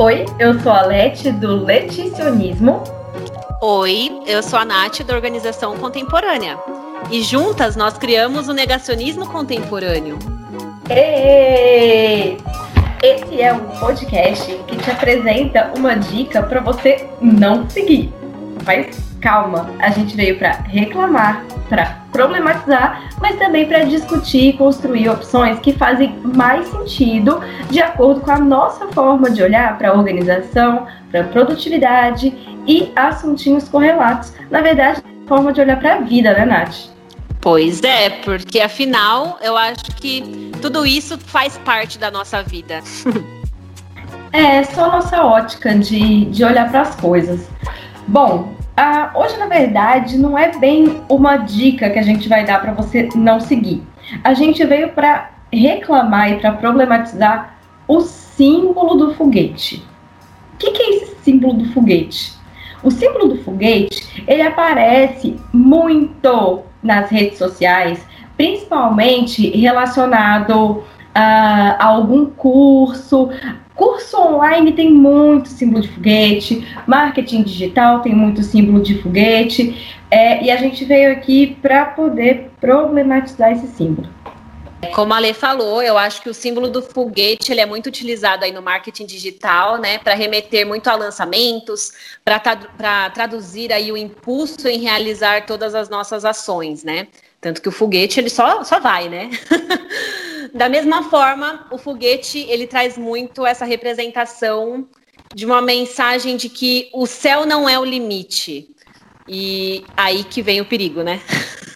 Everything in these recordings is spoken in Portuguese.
Oi, eu sou a Leti do Leticionismo. Oi, eu sou a Nath da Organização Contemporânea. E juntas nós criamos o Negacionismo Contemporâneo. Ei! Esse é um podcast que te apresenta uma dica para você não seguir. Mas calma, a gente veio para reclamar, para problematizar, mas também para discutir e construir opções que fazem mais sentido de acordo com a nossa forma de olhar para a organização, para a produtividade e assuntinhos correlatos. Na verdade, forma de olhar para a vida, né, Nath? Pois é, porque afinal eu acho que tudo isso faz parte da nossa vida. é, só a nossa ótica de, de olhar para as coisas. Bom, uh, hoje na verdade não é bem uma dica que a gente vai dar para você não seguir. A gente veio para reclamar e para problematizar o símbolo do foguete. O que, que é esse símbolo do foguete? O símbolo do foguete ele aparece muito nas redes sociais, principalmente relacionado a, a algum curso. Curso online tem muito símbolo de foguete, marketing digital tem muito símbolo de foguete, é, e a gente veio aqui para poder problematizar esse símbolo. Como a Lê falou, eu acho que o símbolo do foguete ele é muito utilizado aí no marketing digital, né, para remeter muito a lançamentos, para traduzir aí o impulso em realizar todas as nossas ações, né? Tanto que o foguete ele só, só vai, né? da mesma forma, o foguete ele traz muito essa representação de uma mensagem de que o céu não é o limite. E aí que vem o perigo, né?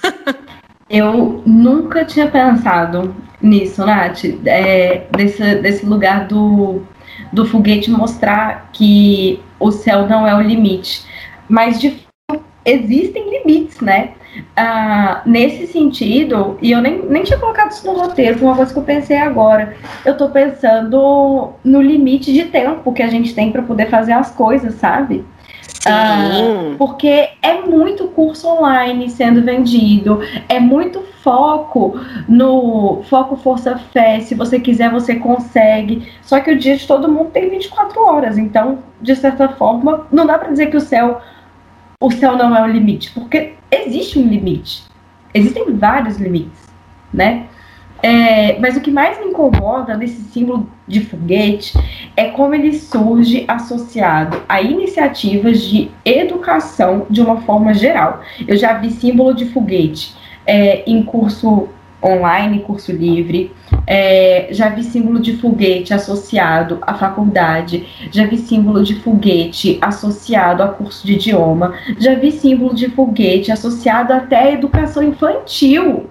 Eu nunca tinha pensado nisso, Nath, é, desse, desse lugar do, do foguete mostrar que o céu não é o limite. Mas, de fato, existem limites, né? Ah, nesse sentido, e eu nem, nem tinha colocado isso no roteiro, foi uma coisa que eu pensei agora. Eu tô pensando no limite de tempo que a gente tem para poder fazer as coisas, sabe? Uh, porque é muito curso online sendo vendido, é muito foco no foco força fé. Se você quiser, você consegue. Só que o dia de todo mundo tem 24 horas, então, de certa forma, não dá para dizer que o céu o céu não é o limite, porque existe um limite. Existem vários limites, né? É, mas o que mais me incomoda nesse símbolo de foguete é como ele surge associado a iniciativas de educação de uma forma geral. Eu já vi símbolo de foguete é, em curso online, curso livre, é, já vi símbolo de foguete associado à faculdade, já vi símbolo de foguete associado a curso de idioma, já vi símbolo de foguete associado até à educação infantil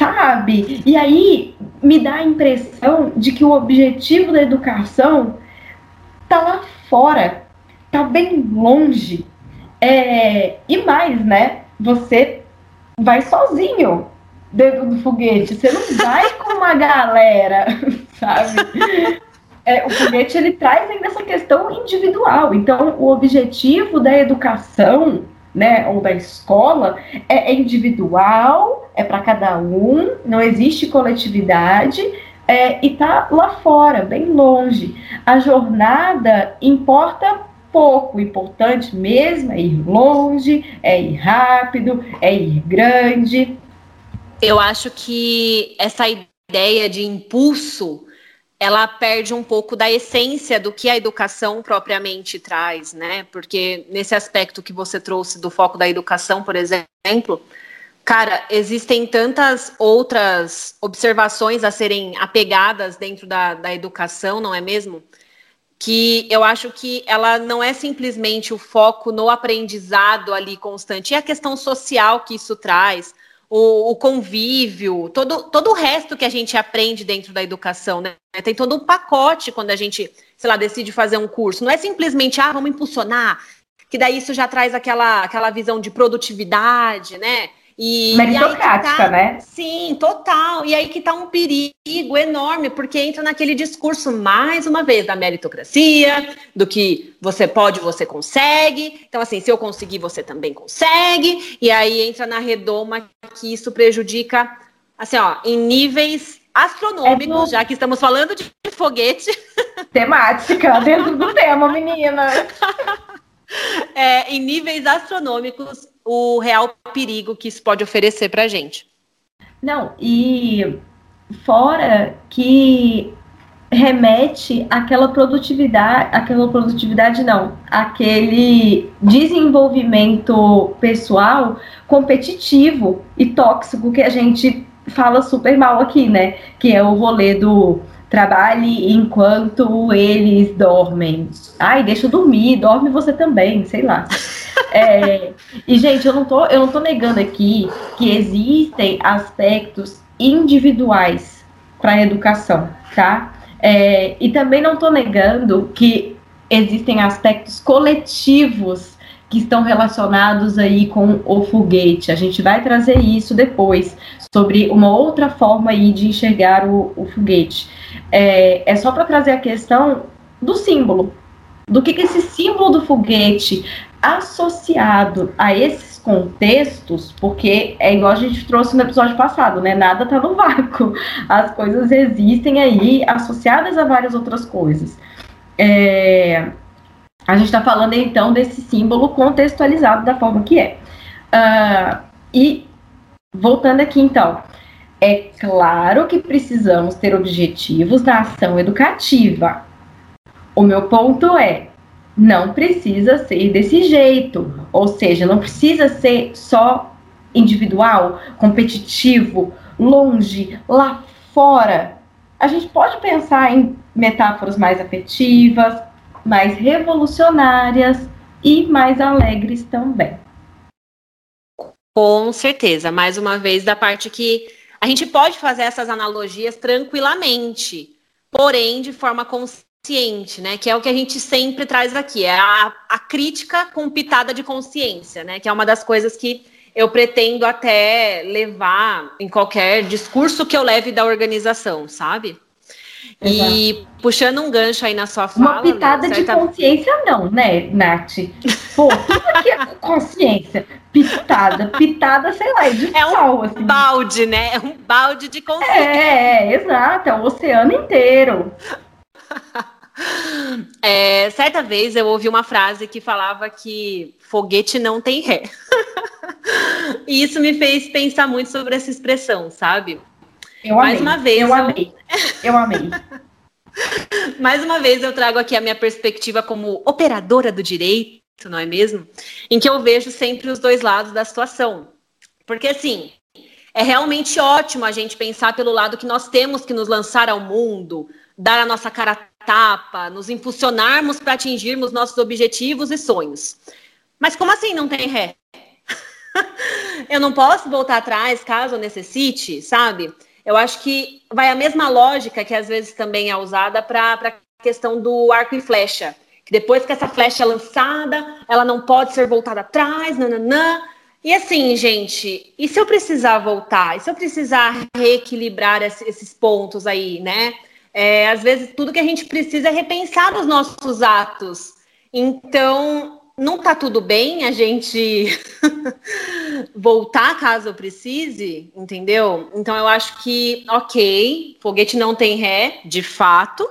sabe? E aí me dá a impressão de que o objetivo da educação tá lá fora, tá bem longe. É, e mais, né? Você vai sozinho dentro do foguete, você não vai com uma galera, sabe? É, o foguete ele traz ainda essa questão individual. Então, o objetivo da educação né, ou da escola, é, é individual, é para cada um, não existe coletividade é, e está lá fora, bem longe. A jornada importa pouco, o importante mesmo é ir longe, é ir rápido, é ir grande. Eu acho que essa ideia de impulso ela perde um pouco da essência do que a educação propriamente traz, né? Porque nesse aspecto que você trouxe do foco da educação, por exemplo, cara, existem tantas outras observações a serem apegadas dentro da, da educação, não é mesmo? Que eu acho que ela não é simplesmente o foco no aprendizado ali constante, e a questão social que isso traz, o, o, convívio, todo, todo o resto que a gente aprende dentro da educação, né? Tem todo um pacote quando a gente, sei lá, decide fazer um curso. Não é simplesmente, ah, vamos impulsionar, que daí isso já traz aquela, aquela visão de produtividade, né? E, Meritocrática, tá, né? Sim, total. E aí que está um perigo enorme, porque entra naquele discurso, mais uma vez, da meritocracia, do que você pode, você consegue. Então, assim, se eu conseguir, você também consegue. E aí entra na redoma que isso prejudica, assim, ó, em níveis astronômicos, é do... já que estamos falando de foguete. Temática, dentro do tema, menina. É, em níveis astronômicos, o real perigo que isso pode oferecer para a gente. Não, e fora que remete àquela produtividade, aquela produtividade não, aquele desenvolvimento pessoal competitivo e tóxico que a gente fala super mal aqui, né? Que é o rolê do trabalhe enquanto eles dormem. Ai, deixa eu dormir, dorme você também, sei lá. É, e, gente, eu não, tô, eu não tô negando aqui que existem aspectos individuais para a educação, tá? É, e também não tô negando que existem aspectos coletivos que estão relacionados aí com o foguete. A gente vai trazer isso depois, sobre uma outra forma aí de enxergar o, o foguete. É, é só para trazer a questão do símbolo, do que, que esse símbolo do foguete associado a esses contextos, porque é igual a gente trouxe no episódio passado, né? Nada tá no vácuo. As coisas existem aí associadas a várias outras coisas. É, a gente está falando então desse símbolo contextualizado da forma que é. Uh, e voltando aqui então, é claro que precisamos ter objetivos na ação educativa. O meu ponto é, não precisa ser desse jeito, ou seja, não precisa ser só individual, competitivo, longe, lá fora. A gente pode pensar em metáforas mais afetivas, mais revolucionárias e mais alegres também. Com certeza, mais uma vez da parte que a gente pode fazer essas analogias tranquilamente, porém de forma consciente né? Que é o que a gente sempre traz aqui, é a, a crítica com pitada de consciência, né? Que é uma das coisas que eu pretendo até levar em qualquer discurso que eu leve da organização, sabe? Exato. E puxando um gancho aí na sua fala. Uma pitada né, certa... de consciência, não, né, Nath? Pô, tudo aqui é consciência. Pitada, pitada, sei lá, é de é um assim. balde, né? É um balde de consciência. É, é, exato, é o oceano inteiro. É, certa vez eu ouvi uma frase que falava que foguete não tem ré. e isso me fez pensar muito sobre essa expressão, sabe? Eu Mais amei, uma vez. Eu, eu... amei. Eu amei. Mais uma vez eu trago aqui a minha perspectiva como operadora do direito, não é mesmo? Em que eu vejo sempre os dois lados da situação. Porque assim, é realmente ótimo a gente pensar pelo lado que nós temos que nos lançar ao mundo, dar a nossa cara tapa, nos impulsionarmos para atingirmos nossos objetivos e sonhos. Mas como assim não tem ré? eu não posso voltar atrás caso eu necessite, sabe? Eu acho que vai a mesma lógica que às vezes também é usada para a questão do arco e flecha. Depois que essa flecha é lançada, ela não pode ser voltada atrás, nananã. E assim, gente, e se eu precisar voltar? E se eu precisar reequilibrar esses pontos aí, né? É, às vezes, tudo que a gente precisa é repensar os nossos atos. Então, não está tudo bem a gente voltar caso eu precise, entendeu? Então, eu acho que, ok, foguete não tem ré, de fato.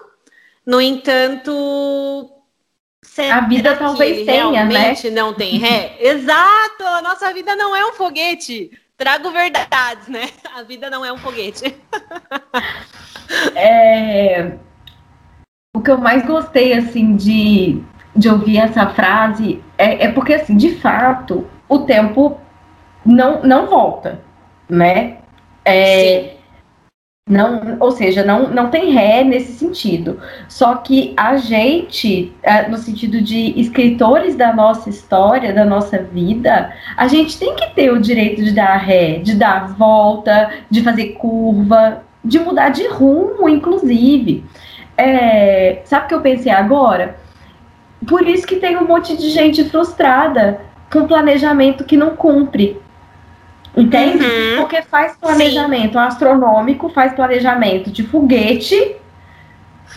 No entanto, a vida talvez tenha, né? não tem ré? Exato! A nossa vida não é um foguete. Trago verdades, né? A vida não é um foguete. É, o que eu mais gostei, assim, de, de ouvir essa frase é, é porque, assim, de fato, o tempo não, não volta, né? É, não, ou seja, não, não tem ré nesse sentido. Só que a gente, é, no sentido de escritores da nossa história, da nossa vida, a gente tem que ter o direito de dar ré, de dar volta, de fazer curva, de mudar de rumo, inclusive. É, sabe o que eu pensei agora? Por isso que tem um monte de gente frustrada com planejamento que não cumpre. Entende? Uhum. Porque faz planejamento Sim. astronômico, faz planejamento de foguete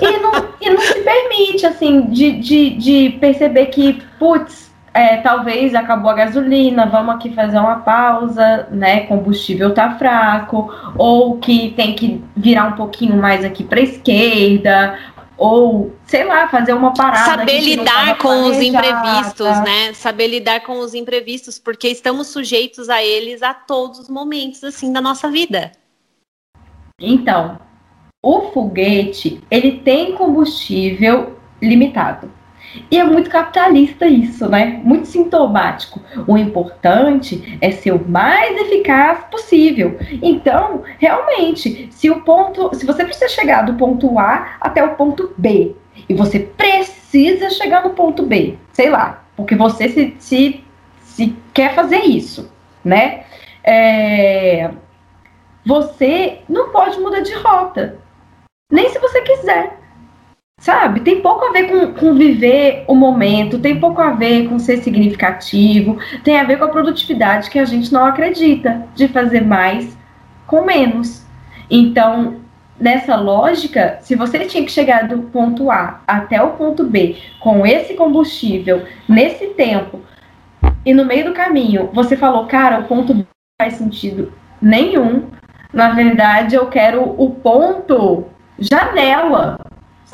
e não, e não se permite, assim, de, de, de perceber que, putz, é, talvez acabou a gasolina, vamos aqui fazer uma pausa, né? Combustível tá fraco, ou que tem que virar um pouquinho mais aqui para esquerda, ou sei lá, fazer uma parada. Saber lidar com os imprevistos, né? Saber lidar com os imprevistos, porque estamos sujeitos a eles a todos os momentos assim da nossa vida. Então, o foguete, ele tem combustível limitado. E é muito capitalista isso, né? Muito sintomático. O importante é ser o mais eficaz possível. Então, realmente, se o ponto, se você precisa chegar do ponto A até o ponto B, e você precisa chegar no ponto B, sei lá, porque você se, se, se quer fazer isso, né? É, você não pode mudar de rota, nem se você quiser. Sabe? Tem pouco a ver com, com viver o momento, tem pouco a ver com ser significativo, tem a ver com a produtividade que a gente não acredita de fazer mais com menos. Então, nessa lógica, se você tinha que chegar do ponto A até o ponto B com esse combustível nesse tempo e no meio do caminho você falou, cara, o ponto B não faz sentido nenhum. Na verdade, eu quero o ponto janela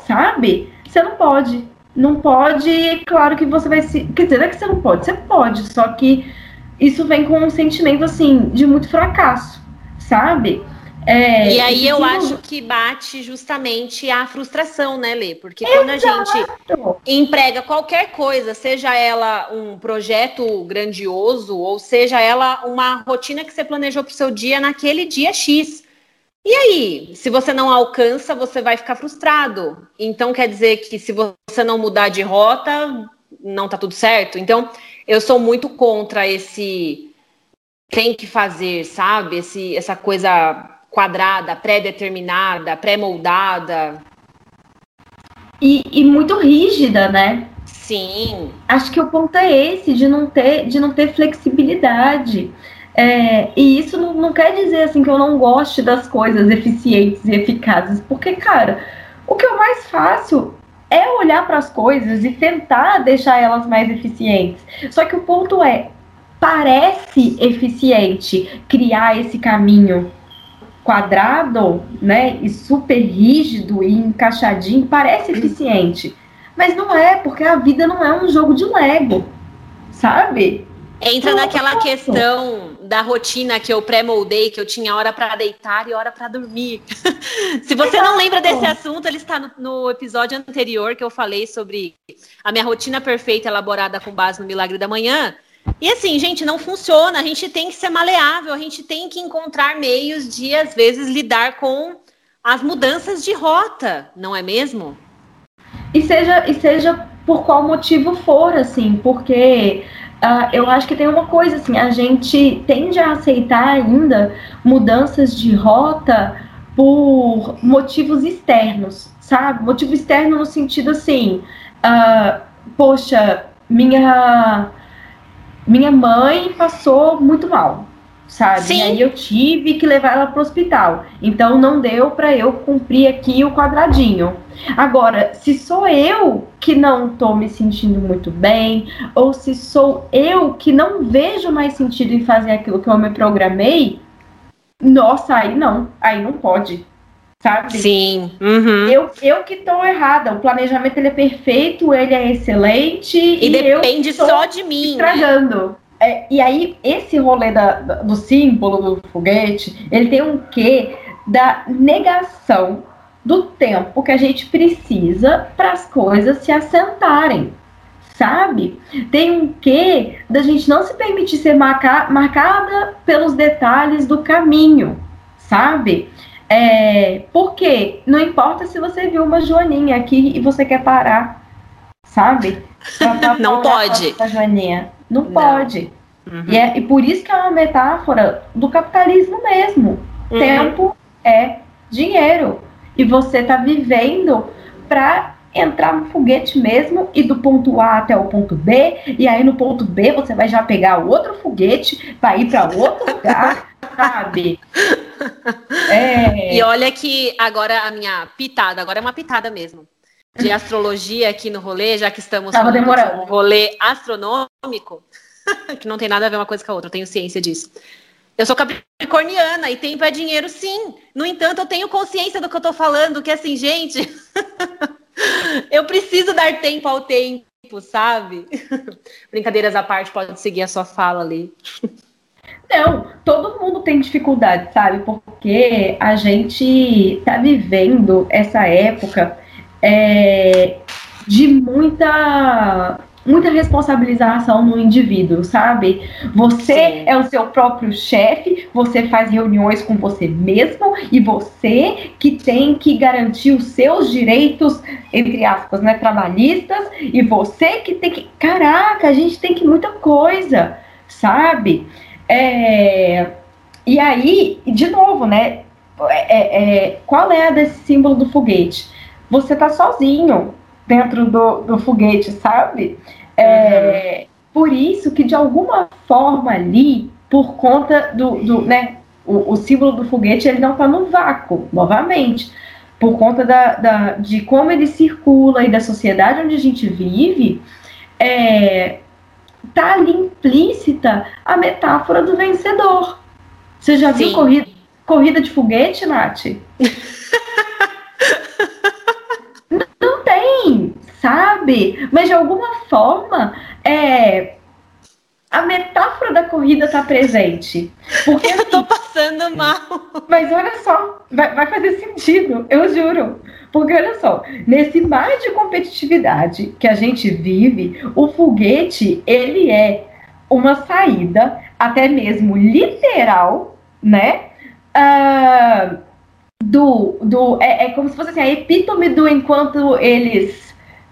sabe? Você não pode. Não pode, claro que você vai se. Quer dizer, não é que você não pode, você pode, só que isso vem com um sentimento assim de muito fracasso, sabe? É, e aí eu acho que bate justamente a frustração, né, Lê? Porque quando Exato. a gente emprega qualquer coisa, seja ela um projeto grandioso, ou seja ela uma rotina que você planejou para o seu dia naquele dia X. E aí, se você não alcança, você vai ficar frustrado. Então quer dizer que se você não mudar de rota, não tá tudo certo. Então, eu sou muito contra esse tem que fazer, sabe? Esse, essa coisa quadrada, pré-determinada, pré-moldada. E, e, muito rígida, né? Sim. Acho que o ponto é esse, de não ter, de não ter flexibilidade. É, e isso não, não, quer dizer assim que eu não goste das coisas eficientes e eficazes, porque, cara, o que é mais fácil é olhar para as coisas e tentar deixar elas mais eficientes. Só que o ponto é, parece eficiente criar esse caminho quadrado, né, e super rígido e encaixadinho, parece eficiente, mas não é, porque a vida não é um jogo de Lego, sabe? Entra naquela questão da rotina que eu pré-moldei, que eu tinha hora para deitar e hora para dormir. Se você não lembra desse assunto, ele está no, no, episódio anterior que eu falei sobre a minha rotina perfeita elaborada com base no milagre da manhã. E assim, gente, não funciona. A gente tem que ser maleável, a gente tem que encontrar meios de, às vezes, lidar com as mudanças de rota, não é mesmo? E seja, e seja por qual motivo for, assim, porque Uh, eu acho que tem uma coisa assim, a gente tende a aceitar ainda mudanças de rota por motivos externos, sabe? Motivo externo no sentido assim, uh, poxa, minha minha mãe passou muito mal, sabe? Sim. E aí eu tive que levar ela para o hospital. Então não deu para eu cumprir aqui o quadradinho. Agora, se sou eu que não estou me sentindo muito bem, ou se sou eu que não vejo mais sentido em fazer aquilo que eu me programei, nossa, aí não, aí não pode. Sabe? Sim. Uhum. Eu, eu que estou errada. O planejamento ele é perfeito, ele é excelente. E, e depende só de mim. Estragando. É, e aí, esse rolê da, do símbolo do foguete, ele tem um quê da negação do tempo que a gente precisa para as coisas se assentarem, sabe? Tem um quê da gente não se permitir ser marca, marcada pelos detalhes do caminho, sabe? É, porque não importa se você viu uma joaninha aqui e você quer parar, sabe? Pra, pra não pode. Joaninha. Não, não. pode. Uhum. E, é, e por isso que é uma metáfora do capitalismo mesmo. Uhum. Tempo é dinheiro. E você está vivendo para entrar no foguete mesmo e do ponto A até o ponto B, e aí no ponto B você vai já pegar outro foguete para ir para outro lugar, sabe? É... E olha que agora a minha pitada, agora é uma pitada mesmo. de astrologia aqui no rolê, já que estamos Tava um rolê astronômico, que não tem nada a ver uma coisa com a outra, eu tenho ciência disso. Eu sou capricorniana e tempo é dinheiro, sim. No entanto, eu tenho consciência do que eu tô falando, que assim, gente, eu preciso dar tempo ao tempo, sabe? Brincadeiras à parte, pode seguir a sua fala ali. Não, todo mundo tem dificuldade, sabe? Porque a gente tá vivendo essa época é, de muita muita responsabilização no indivíduo, sabe? Você Sim. é o seu próprio chefe, você faz reuniões com você mesmo e você que tem que garantir os seus direitos, entre aspas, né, trabalhistas, e você que tem que. Caraca, a gente tem que muita coisa, sabe? É, e aí, de novo, né? É, é, qual é a desse símbolo do foguete? Você tá sozinho dentro do, do foguete, sabe? É, uhum. Por isso que, de alguma forma ali, por conta do, do né, o, o, símbolo do foguete, ele não está no vácuo, novamente. Por conta da, da, de como ele circula e da sociedade onde a gente vive, é, tá ali implícita a metáfora do vencedor. Você já Sim. viu corrida, corrida de foguete, Nath? não tem, sabe? Mas de alguma forma, é, a metáfora da corrida está presente. Porque eu assim, tô passando mal. Mas olha só, vai, vai, fazer sentido, eu juro. Porque olha só, nesse mar de competitividade que a gente vive, o foguete ele é uma saída, até mesmo literal, né? Uh, do, do é, é como se fosse assim, a epítome do enquanto eles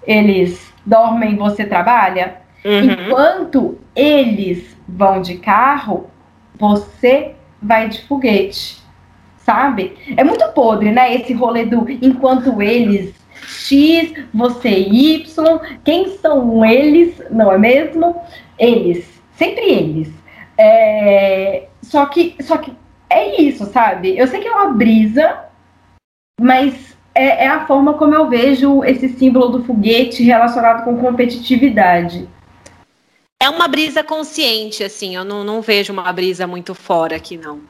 eles dormem, você trabalha. Uhum. Enquanto eles vão de carro, você vai de foguete, sabe? É muito podre, né? Esse rolê do enquanto eles X, você Y, quem são eles, não é mesmo? Eles, sempre eles. É... Só que, só que é isso, sabe? Eu sei que é uma brisa, mas é, é a forma como eu vejo esse símbolo do foguete relacionado com competitividade. É uma brisa consciente, assim, eu não, não vejo uma brisa muito fora aqui, não.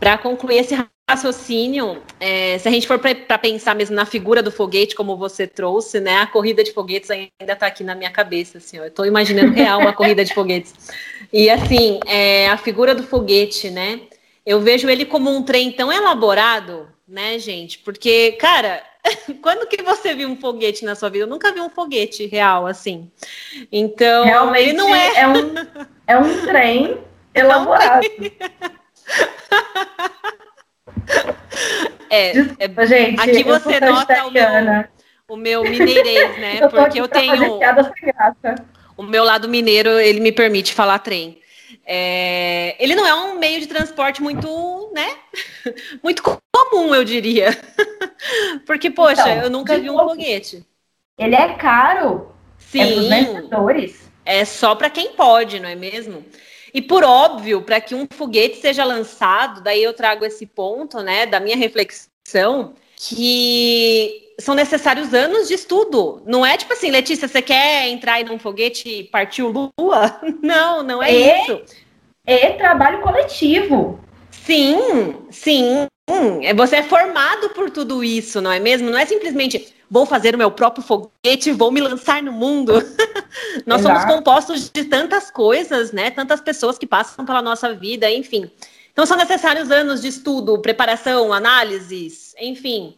Para concluir esse raciocínio, é, se a gente for para pensar mesmo na figura do foguete, como você trouxe, né? A corrida de foguetes ainda está aqui na minha cabeça, assim, eu estou imaginando real uma corrida de foguetes. E assim, é, a figura do foguete, né? Eu vejo ele como um trem tão elaborado, né, gente? Porque, cara, quando que você viu um foguete na sua vida? Eu nunca vi um foguete real assim. Então, Realmente, ele não é. É um, é um trem elaborado. É, Desculpa, é, gente. Aqui você nota o meu, o meu mineirês, né? eu Porque eu tenho. O meu lado mineiro, ele me permite falar trem. É, ele não é um meio de transporte muito, né? Muito comum, eu diria. Porque, poxa, então, eu nunca vi um foguete. Ele é caro. Sim. É, é só para quem pode, não é mesmo? E por óbvio, para que um foguete seja lançado, daí eu trago esse ponto, né, da minha reflexão, que são necessários anos de estudo. Não é tipo assim, Letícia, você quer entrar em um foguete e partir Lua? Não, não é, é isso. É trabalho coletivo. Sim, sim. Você é formado por tudo isso, não é mesmo? Não é simplesmente vou fazer o meu próprio foguete, vou me lançar no mundo. Nós Exato. somos compostos de tantas coisas, né? Tantas pessoas que passam pela nossa vida, enfim. Então são necessários anos de estudo, preparação, análises, enfim.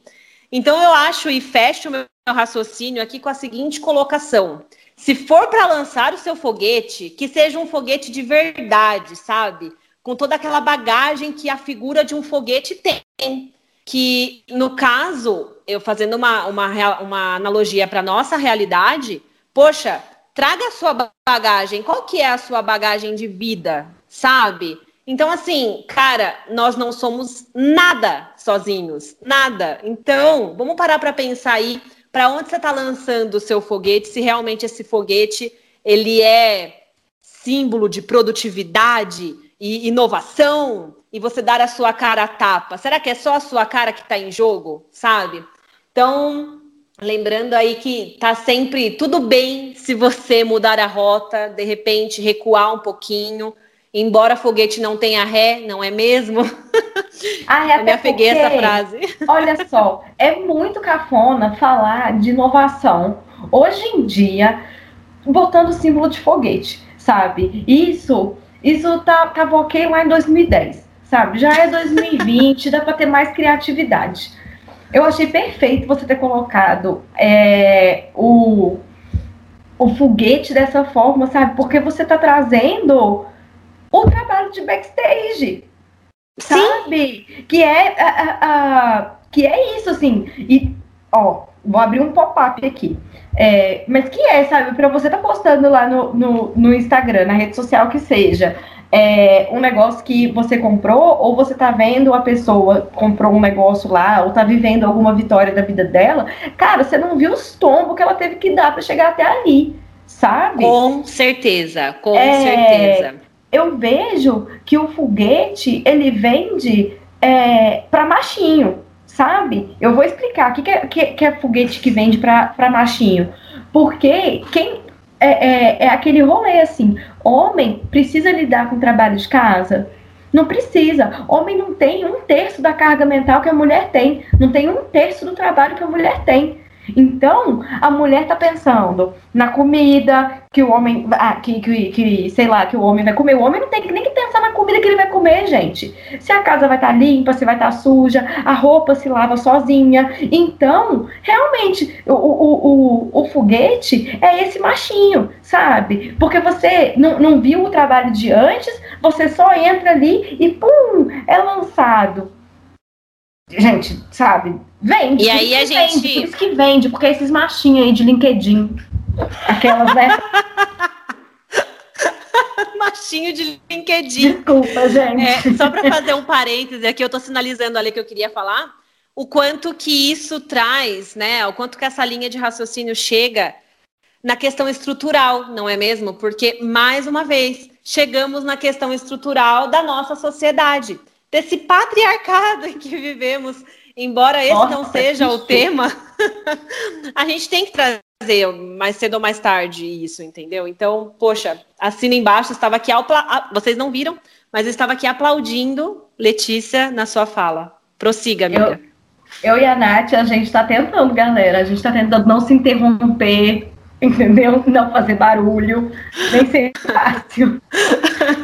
Então eu acho e fecho o meu raciocínio aqui com a seguinte colocação: se for para lançar o seu foguete, que seja um foguete de verdade, sabe? Com toda aquela bagagem que a figura de um foguete tem. Que, no caso, eu fazendo uma, uma, uma analogia para nossa realidade, poxa, traga a sua bagagem. Qual que é a sua bagagem de vida, sabe? Então, assim, cara, nós não somos nada sozinhos, nada. Então, vamos parar para pensar aí para onde você está lançando o seu foguete, se realmente esse foguete ele é símbolo de produtividade e inovação, e você dar a sua cara a tapa. Será que é só a sua cara que está em jogo, sabe? Então, Lembrando aí que tá sempre tudo bem se você mudar a rota, de repente recuar um pouquinho, embora foguete não tenha ré, não é mesmo? Ah, é Eu me apeguei essa frase. Olha só, é muito cafona falar de inovação. Hoje em dia, botando o símbolo de foguete, sabe? Isso, isso tá, tava ok lá em 2010, sabe? Já é 2020, dá para ter mais criatividade. Eu achei perfeito você ter colocado é, o, o foguete dessa forma, sabe? Porque você está trazendo o trabalho de backstage. Sim. Sabe? Que é, a, a, que é isso, assim. E, ó, vou abrir um pop-up aqui. É, mas que é, sabe? Para você tá postando lá no, no, no Instagram, na rede social que seja, é, um negócio que você comprou, ou você tá vendo a pessoa comprou um negócio lá, ou tá vivendo alguma vitória da vida dela, cara, você não viu os tombos que ela teve que dar para chegar até ali, sabe? Com certeza, com é, certeza. Eu vejo que o foguete ele vende é, para machinho, sabe? Eu vou explicar o que, que, é, que, que é foguete que vende para machinho. Porque quem é, é, é, aquele rolê assim: homem precisa lidar com trabalho de casa? Não precisa. Homem não tem um terço da carga mental que a mulher tem. Não tem um terço do trabalho que a mulher tem. Então, a mulher tá pensando na comida que o homem. Ah, que, que, que, sei lá, que o homem vai comer. O homem não tem nem que pensar na comida que ele vai comer, gente. Se a casa vai estar tá limpa, se vai estar tá suja, a roupa se lava sozinha. Então, realmente, o, o, o, o foguete é esse machinho, sabe? Porque você não, não viu o trabalho de antes, você só entra ali e pum, é lançado gente, sabe? Vende. E aí a gente. Vende, por isso que vende, porque esses machinhos aí de LinkedIn. Aquelas, né? Machinho de LinkedIn. Desculpa, gente. É, só para fazer um parêntese aqui, eu estou sinalizando ali que eu queria falar. O quanto que isso traz, né? O quanto que essa linha de raciocínio chega na questão estrutural, não é mesmo? Porque, mais uma vez, chegamos na questão estrutural da nossa sociedade desse patriarcado em que vivemos, embora esse Nossa, não seja o tema, a gente tem que trazer mais cedo ou mais tarde isso, entendeu? Então, poxa, assina embaixo, estava aqui, vocês não viram, mas eu estava aqui aplaudindo Letícia na sua fala. Prossiga, amiga. Eu, eu e a Nath, a gente está tentando, galera, a gente está tentando não se interromper, entendeu? Não fazer barulho, nem ser fácil.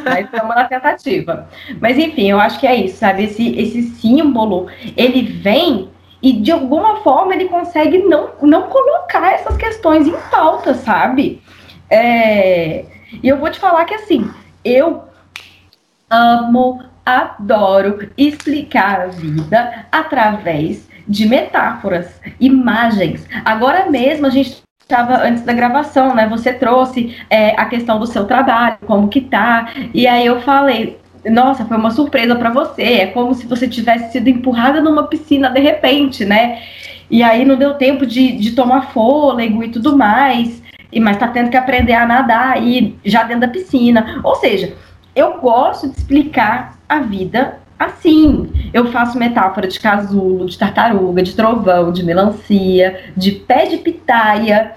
Mas estamos na tentativa. Mas enfim, eu acho que é isso, sabe? Esse, esse símbolo, ele vem e de alguma forma ele consegue não, não colocar essas questões em pauta, sabe? É, e eu vou te falar que assim, eu amo, adoro explicar a vida através de metáforas, imagens. Agora mesmo a gente estava antes da gravação, né? Você trouxe é, a questão do seu trabalho, como que tá. E aí eu falei, nossa, foi uma surpresa para você. É como se você tivesse sido empurrada numa piscina de repente, né? E aí não deu tempo de, de tomar fôlego e tudo mais. E mas tá tendo que aprender a nadar aí já dentro da piscina. Ou seja, eu gosto de explicar a vida assim. Eu faço metáfora de casulo, de tartaruga, de trovão, de melancia, de pé de pitaia.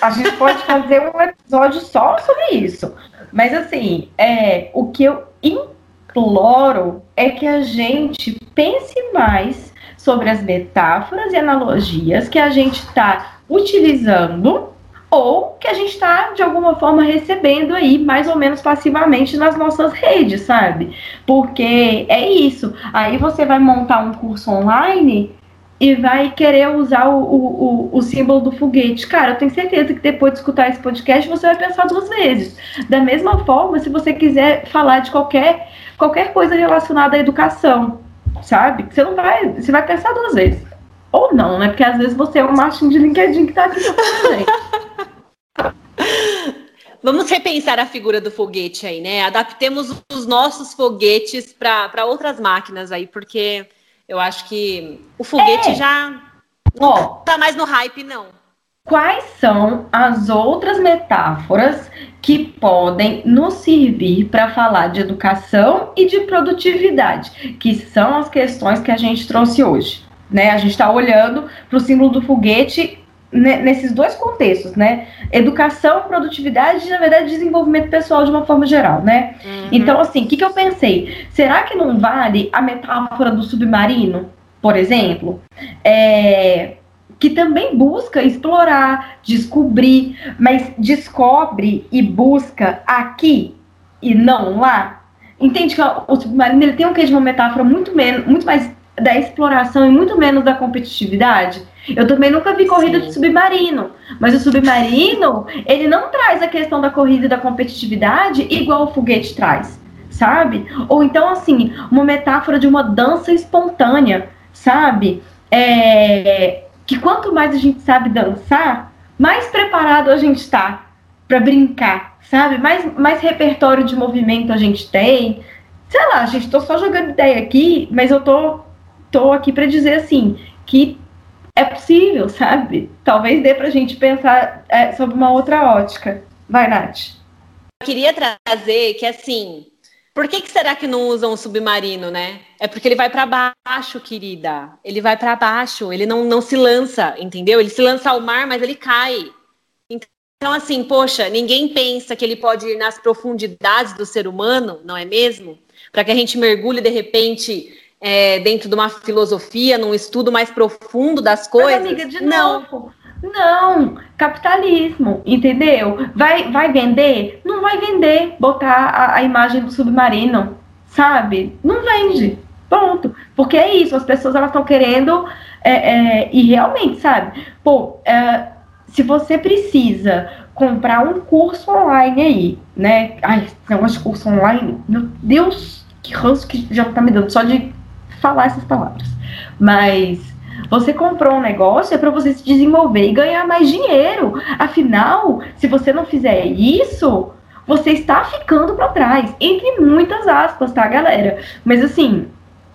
A gente pode fazer um episódio só sobre isso. Mas assim, é, o que eu imploro é que a gente pense mais sobre as metáforas e analogias que a gente está utilizando ou que a gente está de alguma forma recebendo aí mais ou menos passivamente nas nossas redes, sabe? Porque é isso. Aí você vai montar um curso online e vai querer usar o, o, o, o, símbolo do foguete. Cara, eu tenho certeza que depois de escutar esse podcast você vai pensar duas vezes. Da mesma forma, se você quiser falar de qualquer, qualquer coisa relacionada à educação, sabe? Você não vai, você vai pensar duas vezes. Ou não, né? Porque às vezes você é um machinho de LinkedIn que tá aqui também. Vamos repensar a figura do foguete aí, né? Adaptemos os nossos foguetes para outras máquinas aí, porque eu acho que o foguete é. já não Ó, tá mais no hype, não. Quais são as outras metáforas que podem nos servir para falar de educação e de produtividade, que são as questões que a gente trouxe hoje? Né? A gente está olhando para o símbolo do foguete nesses dois contextos, né? Educação, produtividade e, na verdade, desenvolvimento pessoal de uma forma geral, né? Uhum. Então, assim, o que, que eu pensei? Será que não vale a metáfora do submarino, por exemplo? É, que também busca explorar, descobrir, mas descobre e busca aqui e não lá. Entende que o submarino ele tem um quê de uma metáfora muito menos, muito mais da exploração e muito menos da competitividade? Eu também nunca vi corrida Sim. de submarino, mas o submarino, ele não traz a questão da corrida e da competitividade igual o foguete traz, sabe? Ou então, assim, uma metáfora de uma dança espontânea, sabe? É, que quanto mais a gente sabe dançar, mais preparado a gente está para brincar, sabe? Mais, mais repertório de movimento a gente tem. Sei lá, gente, tô só jogando ideia aqui, mas eu tô, tô aqui para dizer assim, que é possível, sabe? Talvez dê para a gente pensar é, sobre uma outra ótica. Vai, Nath. Eu queria trazer que, assim, por que, que será que não usam o submarino, né? É porque ele vai para baixo, querida. Ele vai para baixo, ele não, não se lança, entendeu? Ele se lança ao mar, mas ele cai. Então, assim, poxa, ninguém pensa que ele pode ir nas profundidades do ser humano, não é mesmo? Para que a gente mergulhe de repente é, dentro de uma filosofia, num estudo mais profundo das coisas. Mas, amiga, de não. novo. Não, capitalismo, entendeu? Vai, vai vender? Não vai vender botar a, a imagem do submarino, sabe? Não vende. Pronto. Porque é isso, as pessoas elas estão querendo. É, é, e realmente, sabe? Pô, é, se você precisa comprar um curso online aí, né? Ai, esse negócio de curso online, meu Deus, que ranço que já tá me dando só de falar essas palavras. Mas você comprou um negócio é para você se desenvolver e ganhar mais dinheiro. Afinal, se você não fizer isso, você está ficando para trás. Entre muitas aspas, tá, galera? Mas assim,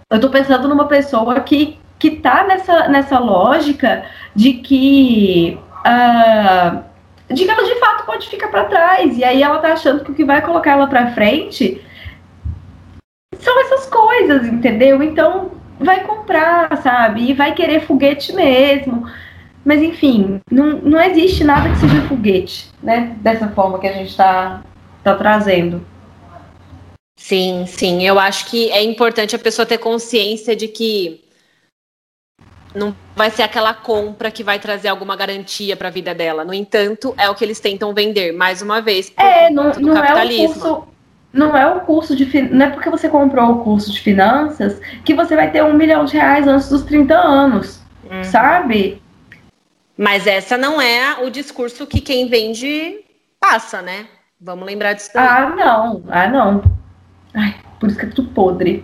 eu tô pensando numa pessoa que, que tá nessa, nessa lógica de que. Uh, de que ela de fato pode ficar para trás. E aí ela tá achando que o que vai colocar ela para frente são essas coisas, entendeu? Então vai comprar, sabe? E vai querer foguete mesmo. Mas enfim, não, não existe nada que seja foguete, né? Dessa forma que a gente está tá trazendo. Sim, sim. Eu acho que é importante a pessoa ter consciência de que não vai ser aquela compra que vai trazer alguma garantia para a vida dela. No entanto, é o que eles tentam vender, mais uma vez, é, não, não capitalismo. É o curso não é o curso de não é porque você comprou o curso de finanças que você vai ter um milhão de reais antes dos 30 anos, uhum. sabe? Mas essa não é o discurso que quem vende passa, né? Vamos lembrar disso daí. Ah, não. Ah, não. Ai, por isso que é tudo podre.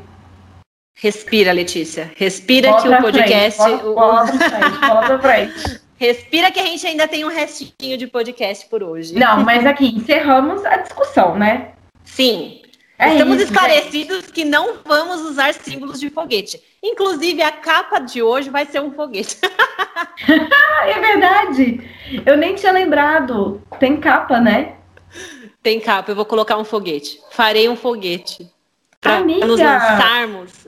Respira, Letícia. Respira bola que o podcast. Frente, bola, bola pra frente, bola pra frente. Respira que a gente ainda tem um restinho de podcast por hoje. Não, mas aqui encerramos a discussão, né? Sim. É Estamos isso, esclarecidos gente. que não vamos usar símbolos de foguete. Inclusive, a capa de hoje vai ser um foguete. é verdade. Eu nem tinha lembrado. Tem capa, né? Tem capa. Eu vou colocar um foguete. Farei um foguete. Para nos lançarmos.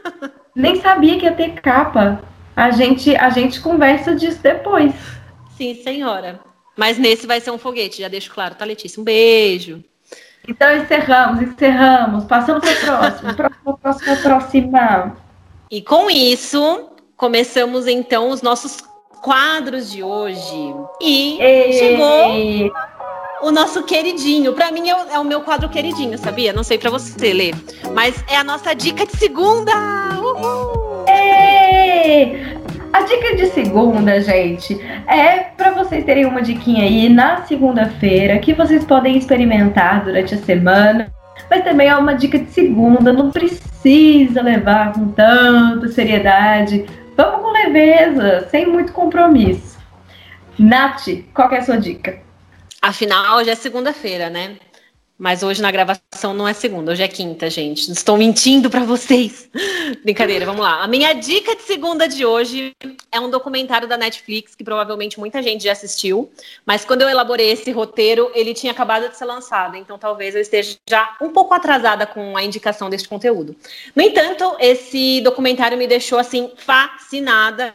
nem sabia que ia ter capa. A gente, a gente conversa disso depois. Sim, senhora. Mas nesse vai ser um foguete, já deixo claro, tá, Letícia? Um beijo. Então encerramos, encerramos. Passamos para o próximo. próximo, próximo, próxima. E com isso, começamos então os nossos quadros de hoje. E Ei. chegou o nosso queridinho. Para mim é o, é o, meu quadro queridinho, sabia? Não sei para você ler, mas é a nossa dica de segunda. Uhul! Ei. A dica de segunda, gente, é para vocês terem uma diquinha aí na segunda-feira que vocês podem experimentar durante a semana. Mas também é uma dica de segunda, não precisa levar com tanta seriedade. Vamos com leveza, sem muito compromisso. Nath, qual é a sua dica? Afinal, hoje é segunda-feira, né? Mas hoje na gravação não é segunda, hoje é quinta, gente. Estou mentindo para vocês. Brincadeira, vamos lá. A minha dica de segunda de hoje é um documentário da Netflix que provavelmente muita gente já assistiu, mas quando eu elaborei esse roteiro, ele tinha acabado de ser lançado, então talvez eu esteja já um pouco atrasada com a indicação deste conteúdo. No entanto, esse documentário me deixou assim fascinada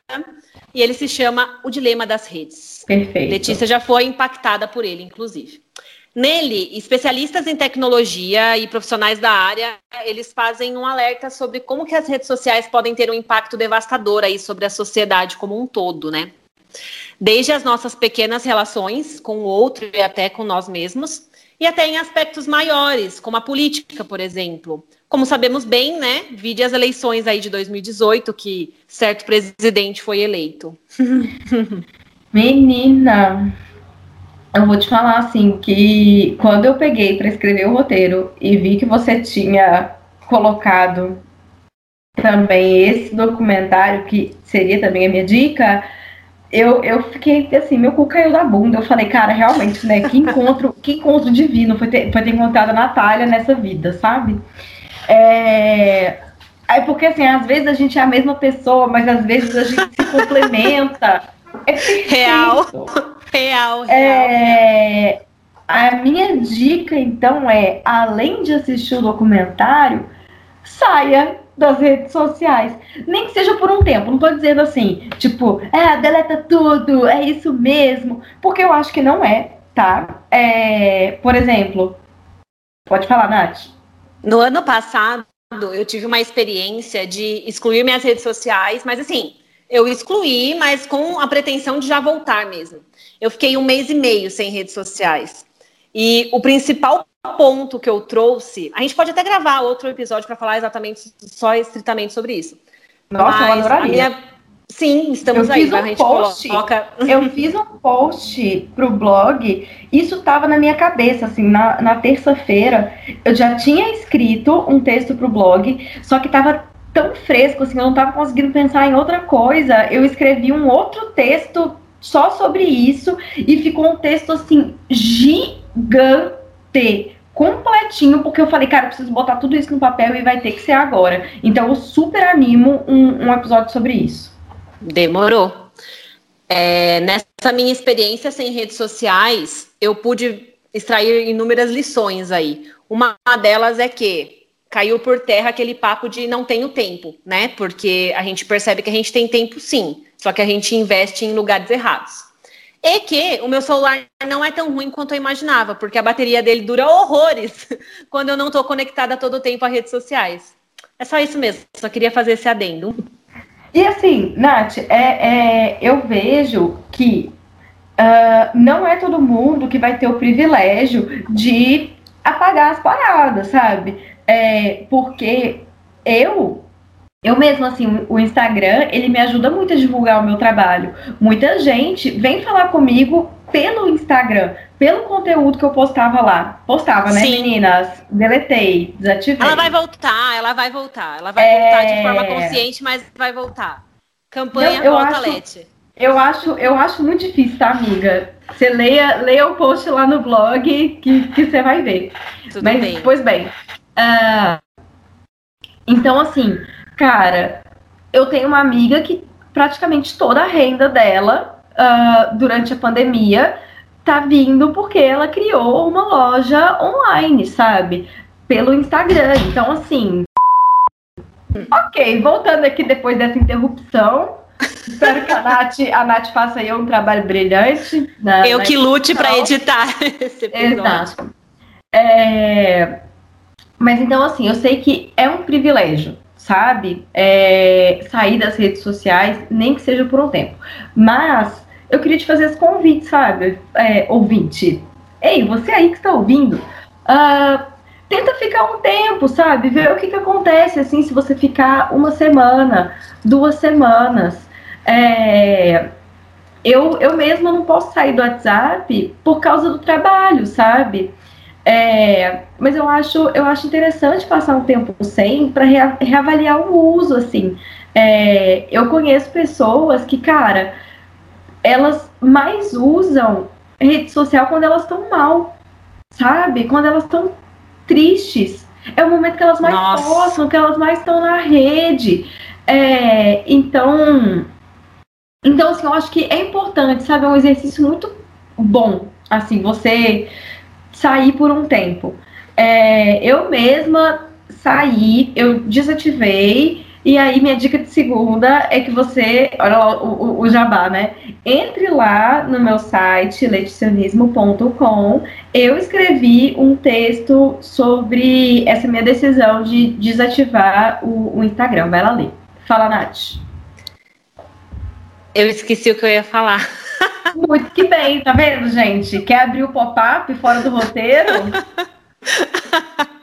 e ele se chama O Dilema das Redes. Perfeito. Letícia já foi impactada por ele, inclusive. Nele, especialistas em tecnologia e profissionais da área, eles fazem um alerta sobre como que as redes sociais podem ter um impacto devastador aí sobre a sociedade como um todo, né? Desde as nossas pequenas relações com o outro e até com nós mesmos, e até em aspectos maiores, como a política, por exemplo. Como sabemos bem, né? Vide as eleições aí de 2018, que certo presidente foi eleito. Menina, eu vou te falar assim que quando eu peguei para escrever o roteiro e vi que você tinha colocado também esse documentário, que seria também a minha dica, eu, eu fiquei assim, meu cu caiu da bunda. Eu falei, cara, realmente, né? Que encontro, que encontro divino foi ter, foi ter encontrado a Natália nessa vida, sabe? É, é porque assim, às vezes a gente é a mesma pessoa, mas às vezes a gente se complementa. É real, real, real. É, a minha dica, então, é, além de assistir o documentário, saia das redes sociais. Nem que seja por um tempo. Não tô dizendo assim, tipo, é, deleta tudo, é isso mesmo. Porque eu acho que não é, tá? É, por exemplo, pode falar, Nath. No ano passado, eu tive uma experiência de excluir minhas redes sociais, mas assim, eu excluí, mas com a pretensão de já voltar mesmo. Eu fiquei um mês e meio sem redes sociais. E o principal ponto que eu trouxe, a gente pode até gravar outro episódio para falar exatamente só estritamente sobre isso. Nossa, Mas eu adoraria. Minha... Sim, estamos eu aí. Um a gente post, coloca... eu fiz um post pro blog, isso estava na minha cabeça, assim, na, na terça-feira. Eu já tinha escrito um texto pro blog, só que estava tão fresco, assim, eu não estava conseguindo pensar em outra coisa. Eu escrevi um outro texto só sobre isso e ficou um texto, assim, gigante completinho, porque eu falei, cara, eu preciso botar tudo isso no papel e vai ter que ser agora. Então eu super animo um, um episódio sobre isso. Demorou. É, nessa minha experiência sem redes sociais, eu pude extrair inúmeras lições aí. Uma delas é que caiu por terra aquele papo de não tenho tempo, né? Porque a gente percebe que a gente tem tempo sim, só que a gente investe em lugares errados. E que o meu celular não é tão ruim quanto eu imaginava, porque a bateria dele dura horrores quando eu não estou conectada todo o tempo a redes sociais. É só isso mesmo, só queria fazer esse adendo. E assim, Nath, é, é eu vejo que uh, não é todo mundo que vai ter o privilégio de apagar as paradas, sabe? É, porque eu eu mesmo, assim, o Instagram, ele me ajuda muito a divulgar o meu trabalho. Muita gente vem falar comigo pelo Instagram, pelo conteúdo que eu postava lá. Postava, né, Sim. meninas? Deletei, desativei. Ela vai voltar, ela vai voltar. Ela vai é... voltar de forma consciente, mas vai voltar. Campanha Não, eu Volta acho, Lete. Eu acho, eu acho muito difícil, tá, amiga? Você leia, leia o post lá no blog que, que você vai ver. Tudo mas, bem. Pois bem. Uh, então, assim, Cara, eu tenho uma amiga que praticamente toda a renda dela uh, durante a pandemia tá vindo porque ela criou uma loja online, sabe? Pelo Instagram. Então, assim. Ok, voltando aqui depois dessa interrupção. Espero que a Nath, a Nath faça aí um trabalho brilhante. Na, eu na que lute para editar esse episódio. Exato. É... Mas então, assim, eu sei que é um privilégio sabe? É, sair das redes sociais, nem que seja por um tempo. Mas eu queria te fazer esse convite, sabe? É, ouvinte. Ei, você aí que está ouvindo, uh, tenta ficar um tempo, sabe? Ver o que, que acontece, assim, se você ficar uma semana, duas semanas. É, eu, eu mesma não posso sair do WhatsApp por causa do trabalho, sabe? É, mas eu acho, eu acho interessante passar um tempo sem para rea, reavaliar o uso, assim. É, eu conheço pessoas que, cara, elas mais usam rede social quando elas estão mal, sabe? Quando elas estão tristes. É o momento que elas mais Nossa. postam, que elas mais estão na rede. É, então, então, assim, eu acho que é importante, sabe? É um exercício muito bom, assim, você sair por um tempo. É, eu mesma saí, eu desativei, E aí, minha dica de segunda é que você, olha lá o, o, jabá, né? Entre lá no meu site, leticionismo.com. Eu escrevi um texto sobre essa minha decisão de desativar o, o Instagram. Vai lá ler. Fala, Nath. Eu esqueci o que eu ia falar. Muito que bem, tá vendo, gente? Quer abrir o pop-up fora do roteiro?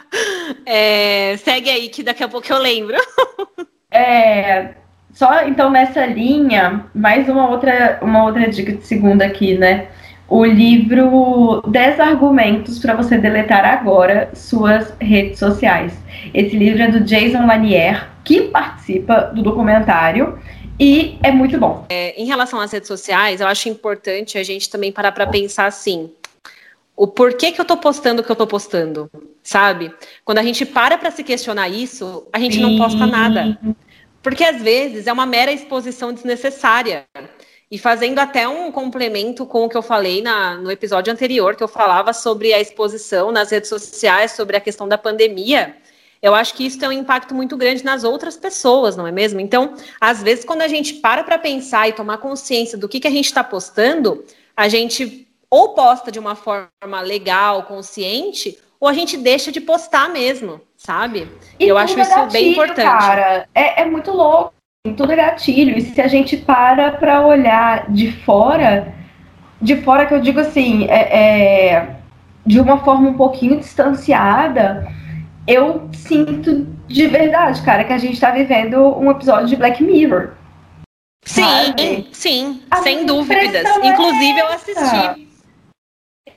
É, segue aí que daqui a pouco eu lembro. É, só então nessa linha, mais uma outra, uma outra dica de segunda aqui, né? O livro 10 argumentos para você deletar agora suas redes sociais. Esse livro é do Jason Lanier, que participa do documentário e é muito bom. É, em relação às redes sociais, eu acho importante a gente também parar para pensar assim: o porquê que eu tô postando o que eu tô postando, sabe? Quando a gente para para se questionar isso, a gente Sim. não posta nada. Porque às vezes é uma mera exposição desnecessária. E fazendo até um complemento com o que eu falei na, no episódio anterior, que eu falava sobre a exposição nas redes sociais, sobre a questão da pandemia, eu acho que isso tem um impacto muito grande nas outras pessoas, não é mesmo? Então, às vezes, quando a gente para para pensar e tomar consciência do que, que a gente está postando, a gente ou posta de uma forma legal, consciente, ou a gente deixa de postar mesmo, sabe? E eu acho é isso gatilho, bem importante. Cara, é, é muito louco, tudo é gatilho. E se a gente para para olhar de fora, de fora que eu digo assim, é, é, de uma forma um pouquinho distanciada, eu sinto de verdade, cara, que a gente tá vivendo um episódio de Black Mirror. Sim, sabe? sim, a sem dúvidas. Inclusive, eu assisti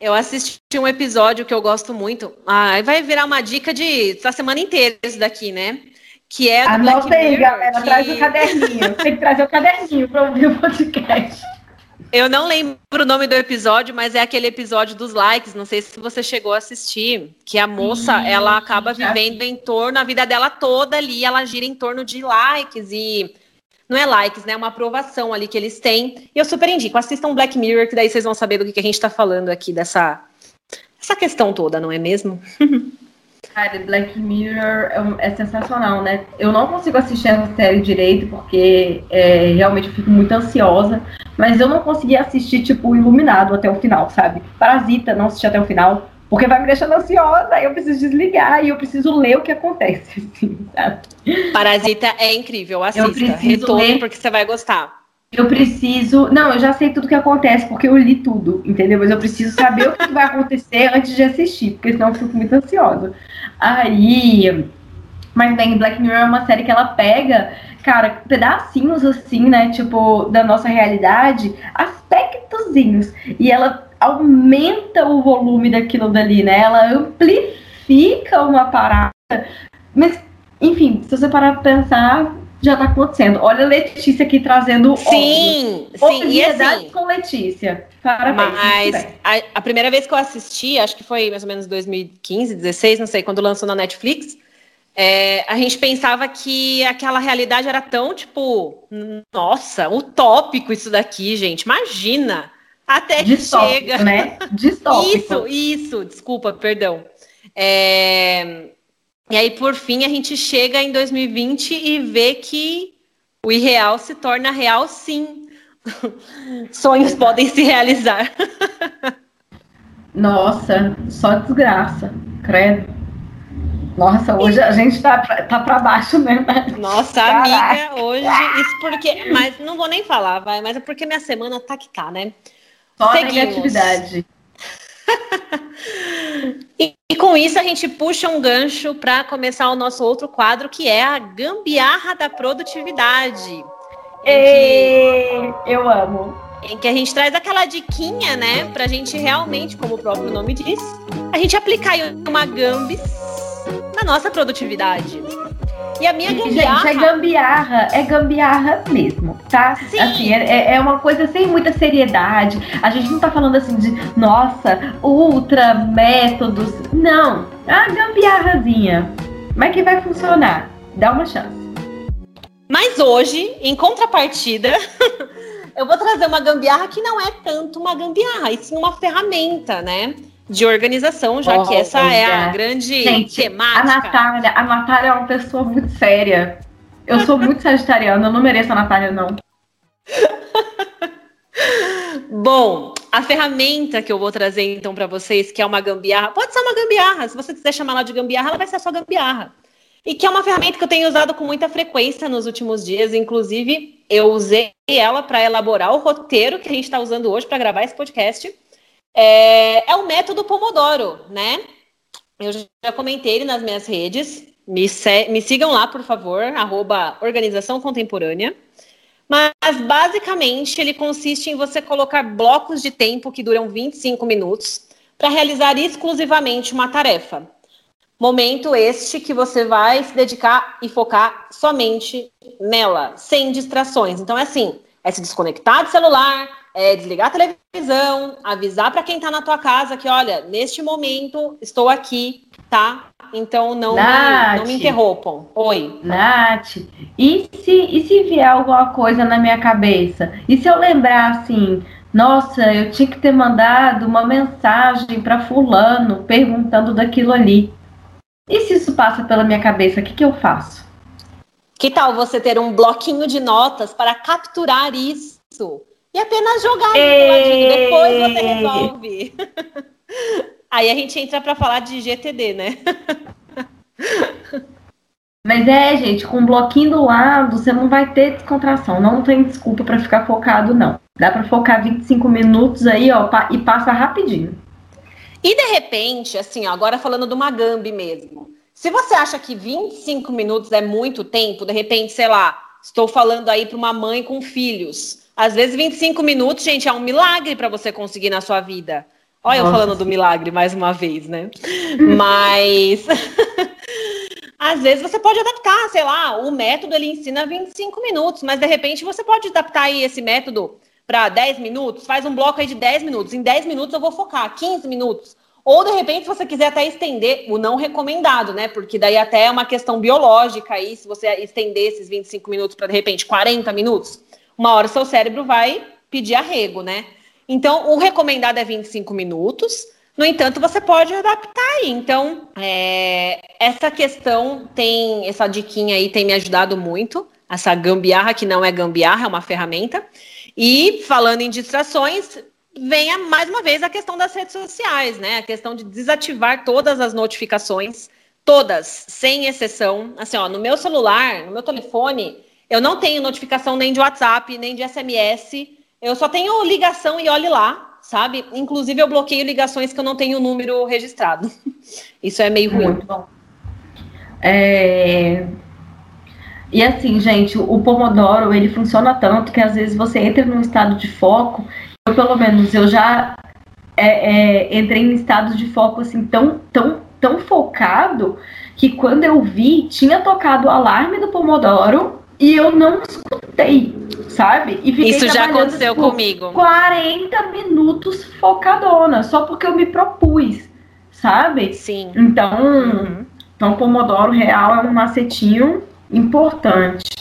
eu assisti um episódio que eu gosto muito. Ah, vai virar uma dica de da semana inteira isso daqui, né? Que é do Anota Black aí, Mirror, galera. Que... Traz o caderninho. Tem que trazer o caderninho para ouvir o podcast. Eu não lembro o nome do episódio, mas é aquele episódio dos likes. Não sei se você chegou a assistir. Que a moça, Sim, ela acaba vivendo em torno, a vida dela toda ali, ela gira em torno de likes e não é likes, né? É uma aprovação ali que eles têm. E eu super indico, assistam Black Mirror, que daí vocês vão saber do que, que a gente está falando aqui dessa essa questão toda, não é mesmo? Cara, Black Mirror é, é, sensacional, né? Eu não consigo assistir essa série direito, porque é, realmente eu fico muito ansiosa, mas eu não consegui assistir, tipo, Iluminado até o final, sabe? Parasita, não assisti até o final, porque vai me deixando ansiosa, eu preciso desligar e eu preciso ler o que acontece. Assim, Parasita é incrível, assista, retorne ler... porque você vai gostar. Eu preciso. Não, eu já sei tudo o que acontece, porque eu li tudo, entendeu? Mas eu preciso saber o que vai acontecer antes de assistir, porque senão eu fico muito ansiosa. Aí. Mas bem, Black Mirror é uma série que ela pega, cara, pedacinhos assim, né? Tipo, da nossa realidade, aspectozinhos. E ela aumenta o volume daquilo dali, né? Ela amplifica uma parada. Mas, enfim, se você parar pra pensar, já tá acontecendo. Olha a Letícia aqui trazendo sim, sim, e assim, com Letícia. Parabéns. Mas a, a, primeira vez que eu assisti, acho que foi mais ou menos 2015, 16, não sei, quando lançou na Netflix, é, a gente pensava que aquela realidade era tão, tipo, nossa, utópico isso daqui, gente. Imagina! Até que chega. né? Distópico. Isso, isso, desculpa, perdão. É... E aí, por fim, a gente chega em 2020 e vê que o irreal se torna real, sim. Sonhos podem se realizar. Nossa, só desgraça, credo. Nossa, hoje a gente tá, tá pra baixo mesmo. Nossa, Caraca. amiga, hoje, isso porque. Mas não vou nem falar, vai, mas é porque minha semana tá que tá, né? Só Seguimos. negatividade. e, e, com isso a gente puxa um gancho para começar o nosso outro quadro, que é a gambiarra da produtividade. E, eu amo. Em que a gente traz aquela diquinha, né, pra gente realmente, como o próprio nome diz, a gente aplicar uma gambis na nossa produtividade. E a minha gambiarra. Gente, é gambiarra, é gambiarra mesmo, tá? Sim. Assim, é, é uma coisa sem muita seriedade. A gente não tá falando assim de, nossa, ultra métodos. Não, é a gambiarrazinha. Mas que vai funcionar. Dá uma chance. Mas hoje, em contrapartida, eu vou trazer uma gambiarra que não é tanto uma gambiarra, e sim uma ferramenta, né? De organização, já oh, que essa é a grande Gente, temática. A Natália, a Natália é uma pessoa muito séria. Eu sou muito sagitariana, eu não mereço a Natália, não. Bom, a ferramenta que eu vou trazer então para vocês, que é uma gambiarra, pode ser uma gambiarra, se você quiser chamar ela de gambiarra, ela vai ser só gambiarra. E que é uma ferramenta que eu tenho usado com muita frequência nos últimos dias, inclusive eu usei ela para elaborar o roteiro que a gente está usando hoje para gravar esse podcast. É, é o método Pomodoro, né? Eu já comentei ele nas minhas redes. Me, me sigam lá, por favor, arroba Organização Contemporânea. Mas basicamente ele consiste em você colocar blocos de tempo que duram 25 minutos para realizar exclusivamente uma tarefa. Momento este que você vai se dedicar e focar somente nela, sem distrações. Então é assim, é se desconectar do celular, é desligar a televisão, avisar para quem está na tua casa que, olha, neste momento estou aqui, tá? Então não, Nath, me, não me interrompam. Oi. Nath, e se, e se vier alguma coisa na minha cabeça? E se eu lembrar assim, nossa, eu tinha que ter mandado uma mensagem para fulano perguntando daquilo ali. E se isso passa pela minha cabeça, o que, que eu faço? Que tal você ter um bloquinho de notas para capturar isso? E apenas jogar aí depois você resolve. aí a gente entra para falar de GTD, né? Mas é, gente, com um bloquinho do lado, você não vai ter descontração. Não tem desculpa para ficar focado, não. Dá para focar 25 minutos aí, ó, e passa rapidinho. E de repente, assim, ó, agora falando de uma Gambi mesmo. Se você acha que 25 minutos é muito tempo, de repente, sei lá, estou falando aí para uma mãe com filhos. Às vezes 25 minutos, gente, é um milagre para você conseguir na sua vida. Olha Nossa. eu falando do milagre mais uma vez, né? Mas às vezes você pode adaptar, sei lá, o método ele ensina 25 minutos, mas de repente você pode adaptar aí esse método para 10 minutos, faz um bloco aí de 10 minutos. Em 10 minutos eu vou focar, 15 minutos. Ou de repente, se você quiser até estender o não recomendado, né? Porque daí até é uma questão biológica aí, se você estender esses 25 minutos para de repente 40 minutos uma hora seu cérebro vai pedir arrego, né? Então, o recomendado é 25 minutos. No entanto, você pode adaptar aí. Então, é, essa questão tem, essa diquinha aí tem me ajudado muito. Essa gambiarra, que não é gambiarra, é uma ferramenta. E falando em distrações, venha mais uma vez a questão das redes sociais, né? A questão de desativar todas as notificações, todas, sem exceção. Assim, ó, no meu celular, no meu telefone, eu não tenho notificação nem de WhatsApp, nem de SMS. Eu só tenho ligação e olhe lá, sabe? Inclusive, eu bloqueio ligações que eu não tenho o número registrado. Isso é meio ruim. Muito bom. É... E assim, gente, o Pomodoro, ele funciona tanto que às vezes você entra num estado de foco, eu pelo menos, eu já é, é, entrei em estado de foco assim tão, tão, tão focado que quando eu vi, tinha tocado o alarme do Pomodoro e eu não escutei, sabe? Isso já aconteceu tipo, comigo. 40 minutos focadona, só porque eu me propus, sabe? Sim. Então, uhum. então Pomodoro Real é um macetinho importante.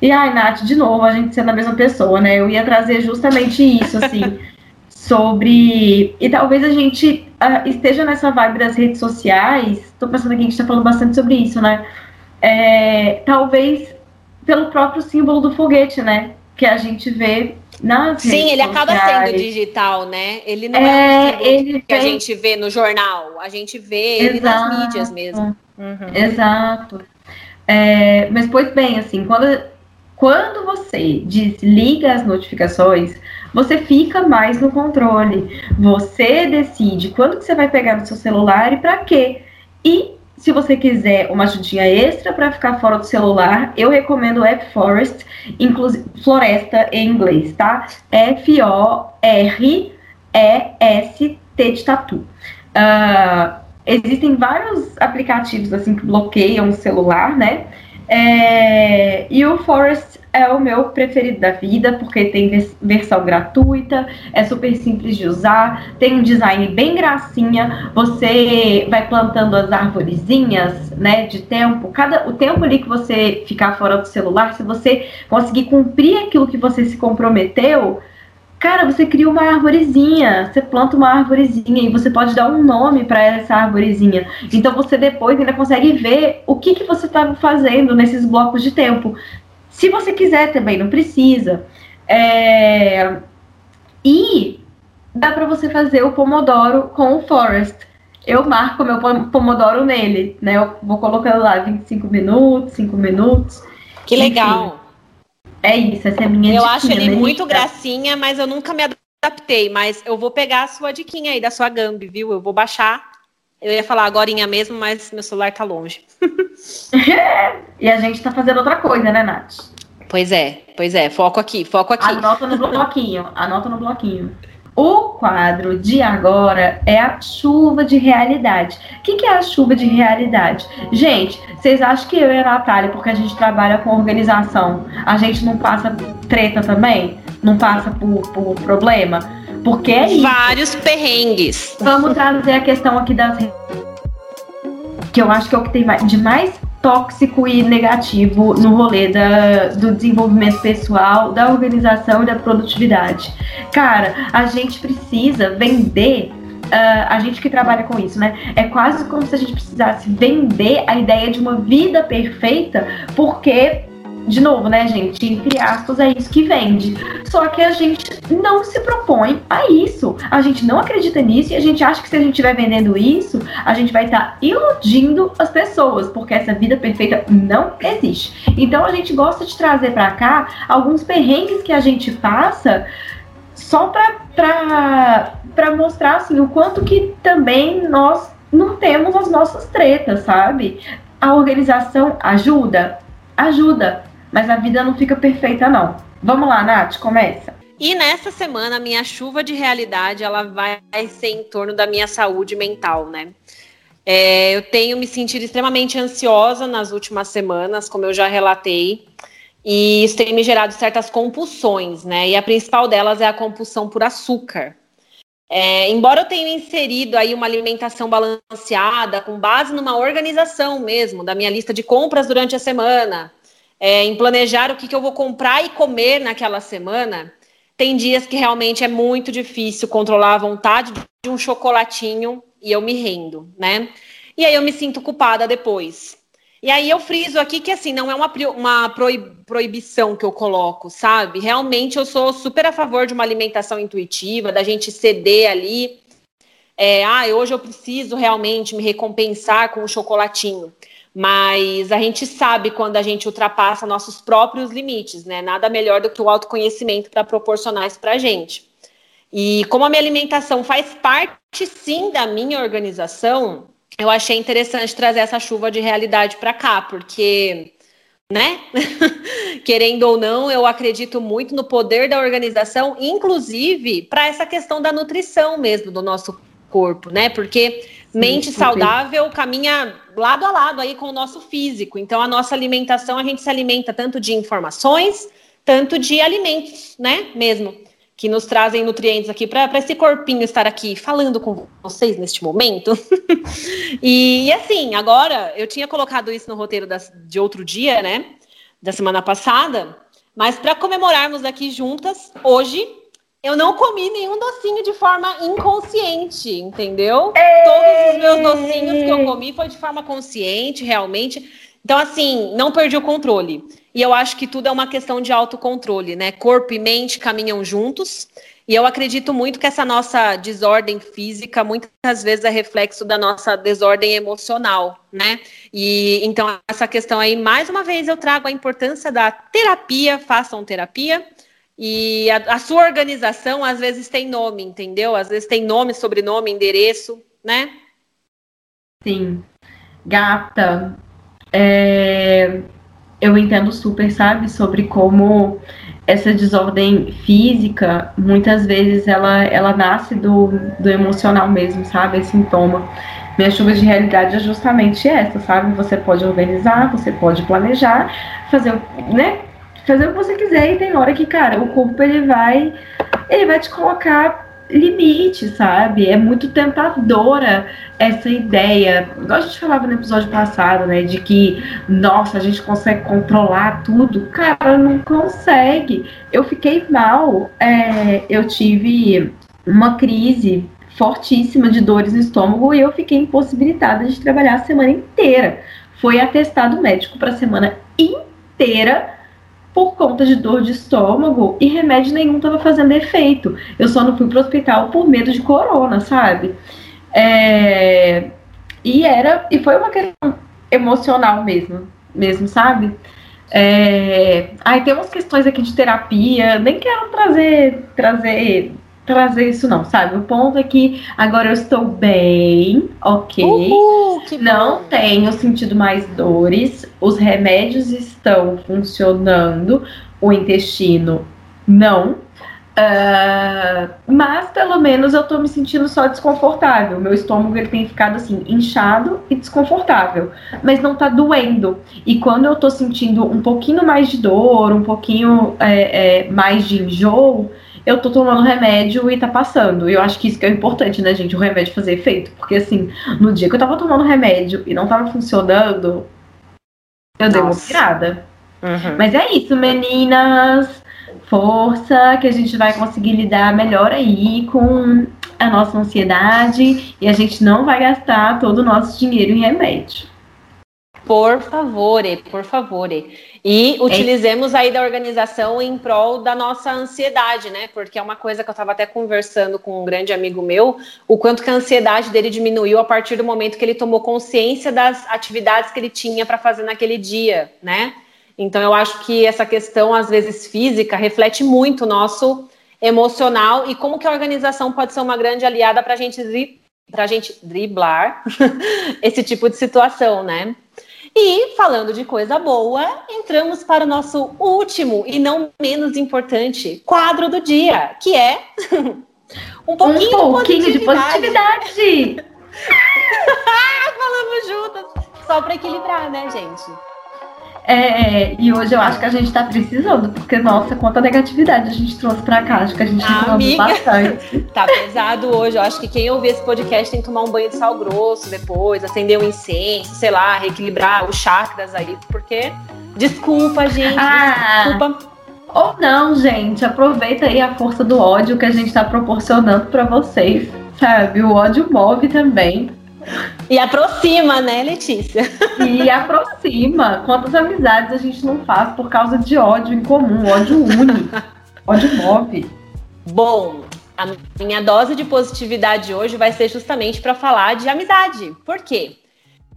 E ai, Nath, de novo, a gente sendo a mesma pessoa, né? Eu ia trazer justamente isso, assim, sobre. E talvez a gente uh, esteja nessa vibe das redes sociais. Tô pensando aqui que a gente tá falando bastante sobre isso, né? É, talvez pelo próprio símbolo do foguete, né? Que a gente vê nas Sim, ele acaba sendo digital, né? Ele não é, é um ele que a gente vê no jornal, a gente vê Exato. ele nas mídias mesmo. Uhum. Exato. É, mas, pois bem, assim, quando, quando você desliga as notificações, você fica mais no controle. Você decide quando que você vai pegar no seu celular e para quê. E se você quiser uma ajudinha extra para ficar fora do celular, eu recomendo o App Forest, floresta em inglês, tá? F-O-R-E-S-T de tatu. Uh, existem vários aplicativos assim que bloqueiam o celular, né? É, e o Forest é o meu preferido da vida, porque tem versão gratuita, é super simples de usar, tem um design bem gracinha, você vai plantando as arvorezinhas, né, de tempo, cada o tempo ali que você ficar fora do celular, se você conseguir cumprir aquilo que você se comprometeu, Cara, você cria uma arvorezinha, você planta uma arvorezinha e você pode dar um nome para essa arvorezinha. Então você depois ainda consegue ver o que, que você estava fazendo nesses blocos de tempo. Se você quiser também, não precisa. É... E dá para você fazer o pomodoro com o forest. Eu marco meu pomodoro nele, né? Eu vou colocando lá 25 minutos, 5 minutos. Que legal. Enfim. É isso, essa é a minha Eu acho ele né? muito gracinha, mas eu nunca me adaptei. Mas eu vou pegar a sua diquinha aí da sua Gambi, viu? Eu vou baixar. Eu ia falar agora mesmo, mas meu celular tá longe. e a gente tá fazendo outra coisa, né, Nath? Pois é, pois é. Foco aqui, foco aqui. Anota no bloquinho, anota no bloquinho. O quadro de agora é a chuva de realidade. O que, que, é a chuva de realidade? Gente, vocês acham que eu e a Natália, porque a gente trabalha com organização, a gente não passa treta também? Não passa por, por problema? Porque é isso. Vários perrengues. Vamos trazer a questão aqui das que eu acho que é o que tem de mais tóxico e negativo no rolê da, do desenvolvimento pessoal, da organização e da produtividade. Cara, a gente precisa vender Uh, a gente que trabalha com isso, né? É quase como se a gente precisasse vender a ideia de uma vida perfeita, porque de novo, né, gente? Entre aspas, é isso que vende. Só que a gente não se propõe a isso. A gente não acredita nisso e a gente acha que se a gente estiver vendendo isso, a gente vai estar tá iludindo as pessoas, porque essa vida perfeita não existe. Então a gente gosta de trazer para cá alguns perrengues que a gente passa só para mostrar assim, o quanto que também nós não temos as nossas tretas, sabe? A organização ajuda? Ajuda mas a vida não fica perfeita, não. Vamos lá, Nath, começa. E nessa semana, minha chuva de realidade, ela vai ser em torno da minha saúde mental, né? É, eu tenho me sentido extremamente ansiosa nas últimas semanas, como eu já relatei, e isso tem me gerado certas compulsões, né? E a principal delas é a compulsão por açúcar. É, embora eu tenha inserido aí uma alimentação balanceada, com base numa organização mesmo, da minha lista de compras durante a semana, é, em planejar o que, que eu vou comprar e comer naquela semana, tem dias que realmente é muito difícil controlar a vontade de um chocolatinho e eu me rendo, né? E aí eu me sinto culpada depois. E aí eu friso aqui que assim, não é uma, uma proibição que eu coloco, sabe? Realmente eu sou super a favor de uma alimentação intuitiva, da gente ceder ali. É, ah, hoje eu preciso realmente me recompensar com o um chocolatinho. Mas a gente sabe quando a gente ultrapassa nossos próprios limites, né? Nada melhor do que o autoconhecimento para proporcionar isso para a gente. E como a minha alimentação faz parte, sim, da minha organização, eu achei interessante trazer essa chuva de realidade para cá, porque, né? Querendo ou não, eu acredito muito no poder da organização, inclusive para essa questão da nutrição mesmo do nosso corpo, né? Porque mente saudável caminha lado a lado aí com o nosso físico. Então, a nossa alimentação, a gente se alimenta tanto de informações, tanto de alimentos, né? Mesmo, que nos trazem nutrientes aqui para esse corpinho estar aqui falando com vocês neste momento. e, assim, agora, eu tinha colocado isso no roteiro das, de outro dia, né? Da semana passada. Mas para comemorarmos aqui juntas, hoje eu não comi nenhum docinho de forma inconsciente, entendeu? Ei! Todos os meus docinhos que eu comi foi de forma consciente, realmente. Então, assim, não perdi o controle. E eu acho que tudo é uma questão de autocontrole, né? Corpo e mente caminham juntos. E eu acredito muito que essa nossa desordem física muitas vezes é reflexo da nossa desordem emocional, né? E então essa questão aí, mais uma vez, eu trago a importância da terapia, façam terapia e a, a, sua organização às vezes tem nome, entendeu? Às vezes tem nome, sobrenome, endereço, né? Sim. Gata, é, eu entendo super, sabe, sobre como essa desordem física, muitas vezes ela, ela nasce do, do emocional mesmo, sabe? Esse sintoma. Minha chuva de realidade é justamente essa, sabe? Você pode organizar, você pode planejar, fazer, né? Fazer o que você quiser e tem hora que, cara, o corpo ele vai ele vai te colocar limite, sabe? É muito tentadora essa ideia. Igual a gente falava no episódio passado, né? De que, nossa, a gente consegue controlar tudo. Cara, não consegue. Eu fiquei mal. É, eu tive uma crise fortíssima de dores no estômago e eu fiquei impossibilitada de trabalhar a semana inteira. Foi atestado médico para a semana inteira por conta de dor de estômago e remédio nenhum estava fazendo efeito. Eu só não fui pro hospital por medo de corona, sabe? É... E era e foi uma questão emocional mesmo, mesmo, sabe? É... Aí tem umas questões aqui de terapia, nem quero trazer trazer trazer isso não, sabe? O ponto é que agora eu estou bem, ok. Uhul, não tenho sentido mais dores, os remédios estão funcionando, o intestino não. Uh, mas pelo menos eu tô me sentindo só desconfortável. Meu estômago ele tem ficado assim, inchado e desconfortável, mas não tá doendo. E quando eu tô sentindo um pouquinho mais de dor, um pouquinho é, é, mais de enjoo, eu tô tomando remédio e tá passando. E eu acho que isso que é importante, né, gente? O remédio fazer efeito. Porque, assim, no dia que eu tava tomando remédio e não tava funcionando, eu Nossa. dei uma pirada. Uhum. Mas é isso, meninas. Força, que a gente vai conseguir lidar melhor aí com a nossa ansiedade e a gente não vai gastar todo o nosso dinheiro em remédio. Por favor, por favor. E utilizemos aí da organização em prol da nossa ansiedade, né? Porque é uma coisa que eu estava até conversando com um grande amigo meu, o quanto que a ansiedade dele diminuiu a partir do momento que ele tomou consciência das atividades que ele tinha para fazer naquele dia, né? Então eu acho que essa questão, às vezes física, reflete muito o nosso emocional e como que a organização pode ser uma grande aliada para a gente gente driblar esse tipo de situação, né? E falando de coisa boa, entramos para o nosso último e não menos importante quadro do dia, que é um pouquinho, um pouquinho de positividade. De positividade. Falamos juntas, só para equilibrar, né, gente? É, e hoje eu acho que a gente tá precisando, porque, nossa, quanta negatividade a gente trouxe pra cá. Acho que a gente reclamou bastante. Tá pesado hoje. Eu acho que quem ouvir esse podcast tem que tomar um banho de sal grosso depois, acender um incenso, sei lá, reequilibrar os chakras aí, porque. Desculpa, gente. Ah. Desculpa. Ou não, gente, aproveita aí a força do ódio que a gente está proporcionando para vocês, sabe? O ódio move também. E aproxima, né, Letícia? E aproxima. Quantas amizades a gente não faz por causa de ódio em comum, ódio une, ódio move. Bom, a minha dose de positividade hoje vai ser justamente para falar de amizade. Por quê?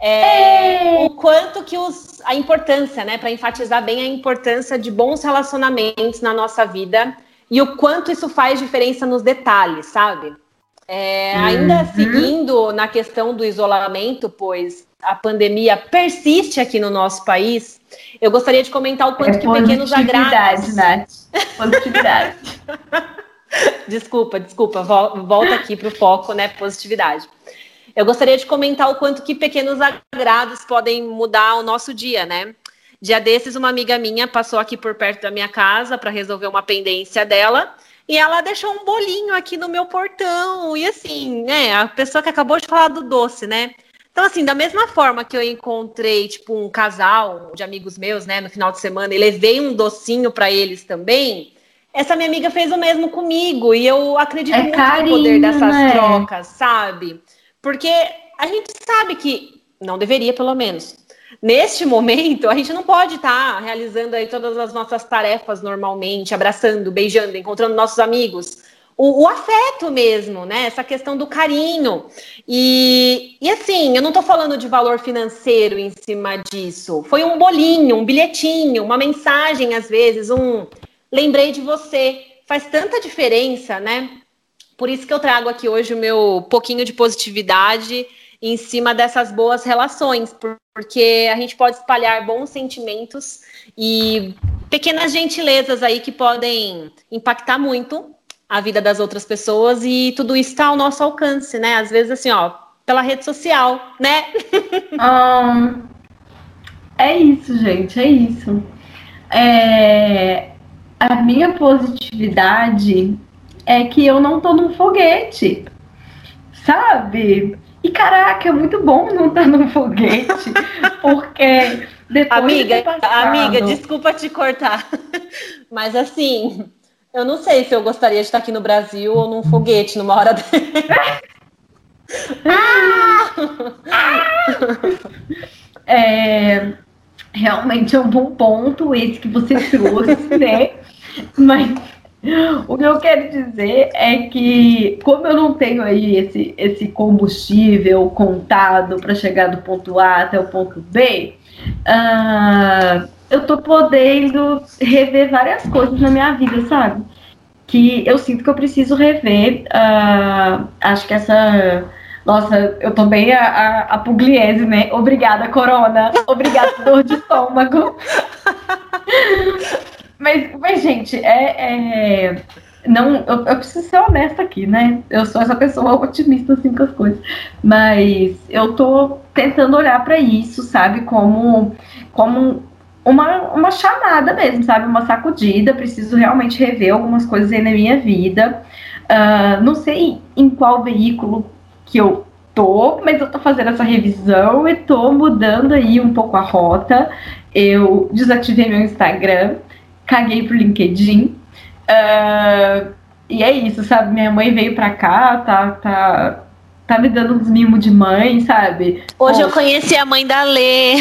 É, o quanto que os, a importância, né, para enfatizar bem a importância de bons relacionamentos na nossa vida e o quanto isso faz diferença nos detalhes, sabe? É, ainda uhum. seguindo na questão do isolamento, pois a pandemia persiste aqui no nosso país, eu gostaria de comentar o quanto é que pequenos agrados. Nath. Positividade. desculpa, desculpa, volta aqui para o foco, né? Positividade. Eu gostaria de comentar o quanto que pequenos agrados podem mudar o nosso dia, né? Dia desses, uma amiga minha passou aqui por perto da minha casa para resolver uma pendência dela. E ela deixou um bolinho aqui no meu portão. E assim, né? A pessoa que acabou de falar do doce, né? Então, assim, da mesma forma que eu encontrei, tipo, um casal de amigos meus, né, no final de semana, e levei um docinho para eles também, essa minha amiga fez o mesmo comigo. E eu acredito é muito carinho, no poder dessas né? trocas, sabe? Porque a gente sabe que, não deveria pelo menos, neste momento, a gente não pode estar tá realizando aí todas as nossas tarefas normalmente, abraçando, beijando, encontrando nossos amigos. O, o, afeto mesmo, né? Essa questão do carinho. E, e assim, eu não estou falando de valor financeiro em cima disso. Foi um bolinho, um bilhetinho, uma mensagem, às vezes, um lembrei de você. Faz tanta diferença, né? Por isso que eu trago aqui hoje o meu pouquinho de positividade em cima dessas boas relações, porque a gente pode espalhar bons sentimentos e pequenas gentilezas aí que podem impactar muito a vida das outras pessoas e tudo isso está ao nosso alcance, né? Às vezes assim, ó, pela rede social, né? um, é isso, gente, é isso. É, a minha positividade é que eu não tô num foguete, sabe? E caraca, é muito bom não estar tá num foguete, porque depois amiga, de passado... amiga, desculpa te cortar, mas assim, eu não sei se eu gostaria de estar aqui no Brasil ou num foguete numa hora dessa. é, realmente é um bom ponto esse que você trouxe, né? Mas o que eu quero dizer é que, como eu não tenho aí esse, esse combustível contado para chegar do ponto A até o ponto B, uh, eu tô podendo rever várias coisas na minha vida, sabe? Que eu sinto que eu preciso rever. Uh, acho que essa. Nossa, eu tô a, a, a pugliese, né? Obrigada, Corona. Obrigada, dor de estômago. Mas, mas gente, é, é não, eu, eu, preciso ser honesta aqui, né? Eu sou essa pessoa otimista assim com as coisas, mas eu tô tentando olhar para isso, sabe, como como uma, uma chamada mesmo, sabe, uma sacudida. Preciso realmente rever algumas coisas aí na minha vida. Uh, não sei em qual veículo que eu tô, mas eu tô fazendo essa revisão e tô mudando aí um pouco a rota. Eu desativei meu Instagram caguei pro LinkedIn. Uh, e é isso, sabe? Minha mãe veio pra cá, tá, tá, tá me dando uns mimos de mãe, sabe? Hoje eu conheci a mãe da Lê.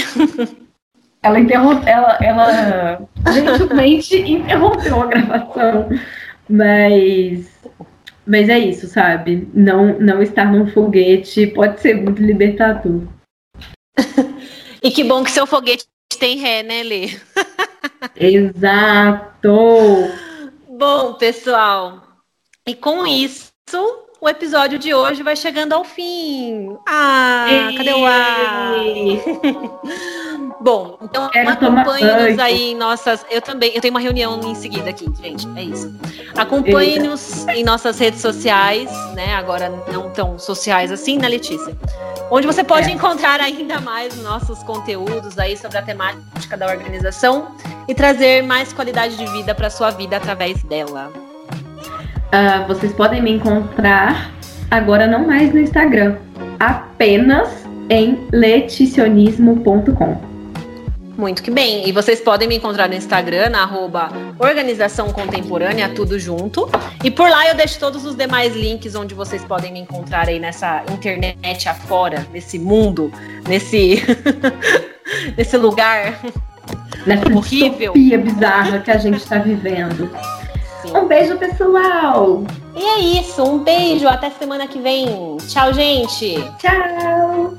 Ela interrompeu, ela, ela gentilmente interrompeu a gravação, mas, mas é isso, sabe? Não, não estar num foguete pode ser muito libertador. e que bom que seu foguete tem ré, né, Lê? Exato! Bom, pessoal, e com isso, o episódio de hoje vai chegando ao fim. Ah, Ei. cadê o ar? Bom, então acompanhe-nos aí em nossas. Eu também, eu tenho uma reunião em seguida aqui, gente. É isso. Acompanhe-nos em nossas redes sociais, né? Agora não tão sociais assim, né, Letícia? Onde você pode é. encontrar ainda mais nossos conteúdos aí sobre a temática da organização e trazer mais qualidade de vida para sua vida através dela. Uh, vocês podem me encontrar agora não mais no Instagram, apenas em leticionismo.com. Muito que bem. E vocês podem me encontrar no Instagram, na arroba Organização Contemporânea, tudo junto. E por lá eu deixo todos os demais links onde vocês podem me encontrar aí nessa internet afora, nesse mundo, nesse, nesse lugar nessa horrível. bizarra que a gente está vivendo. Um beijo, pessoal! E é isso, um beijo, até semana que vem. Tchau, gente! Tchau!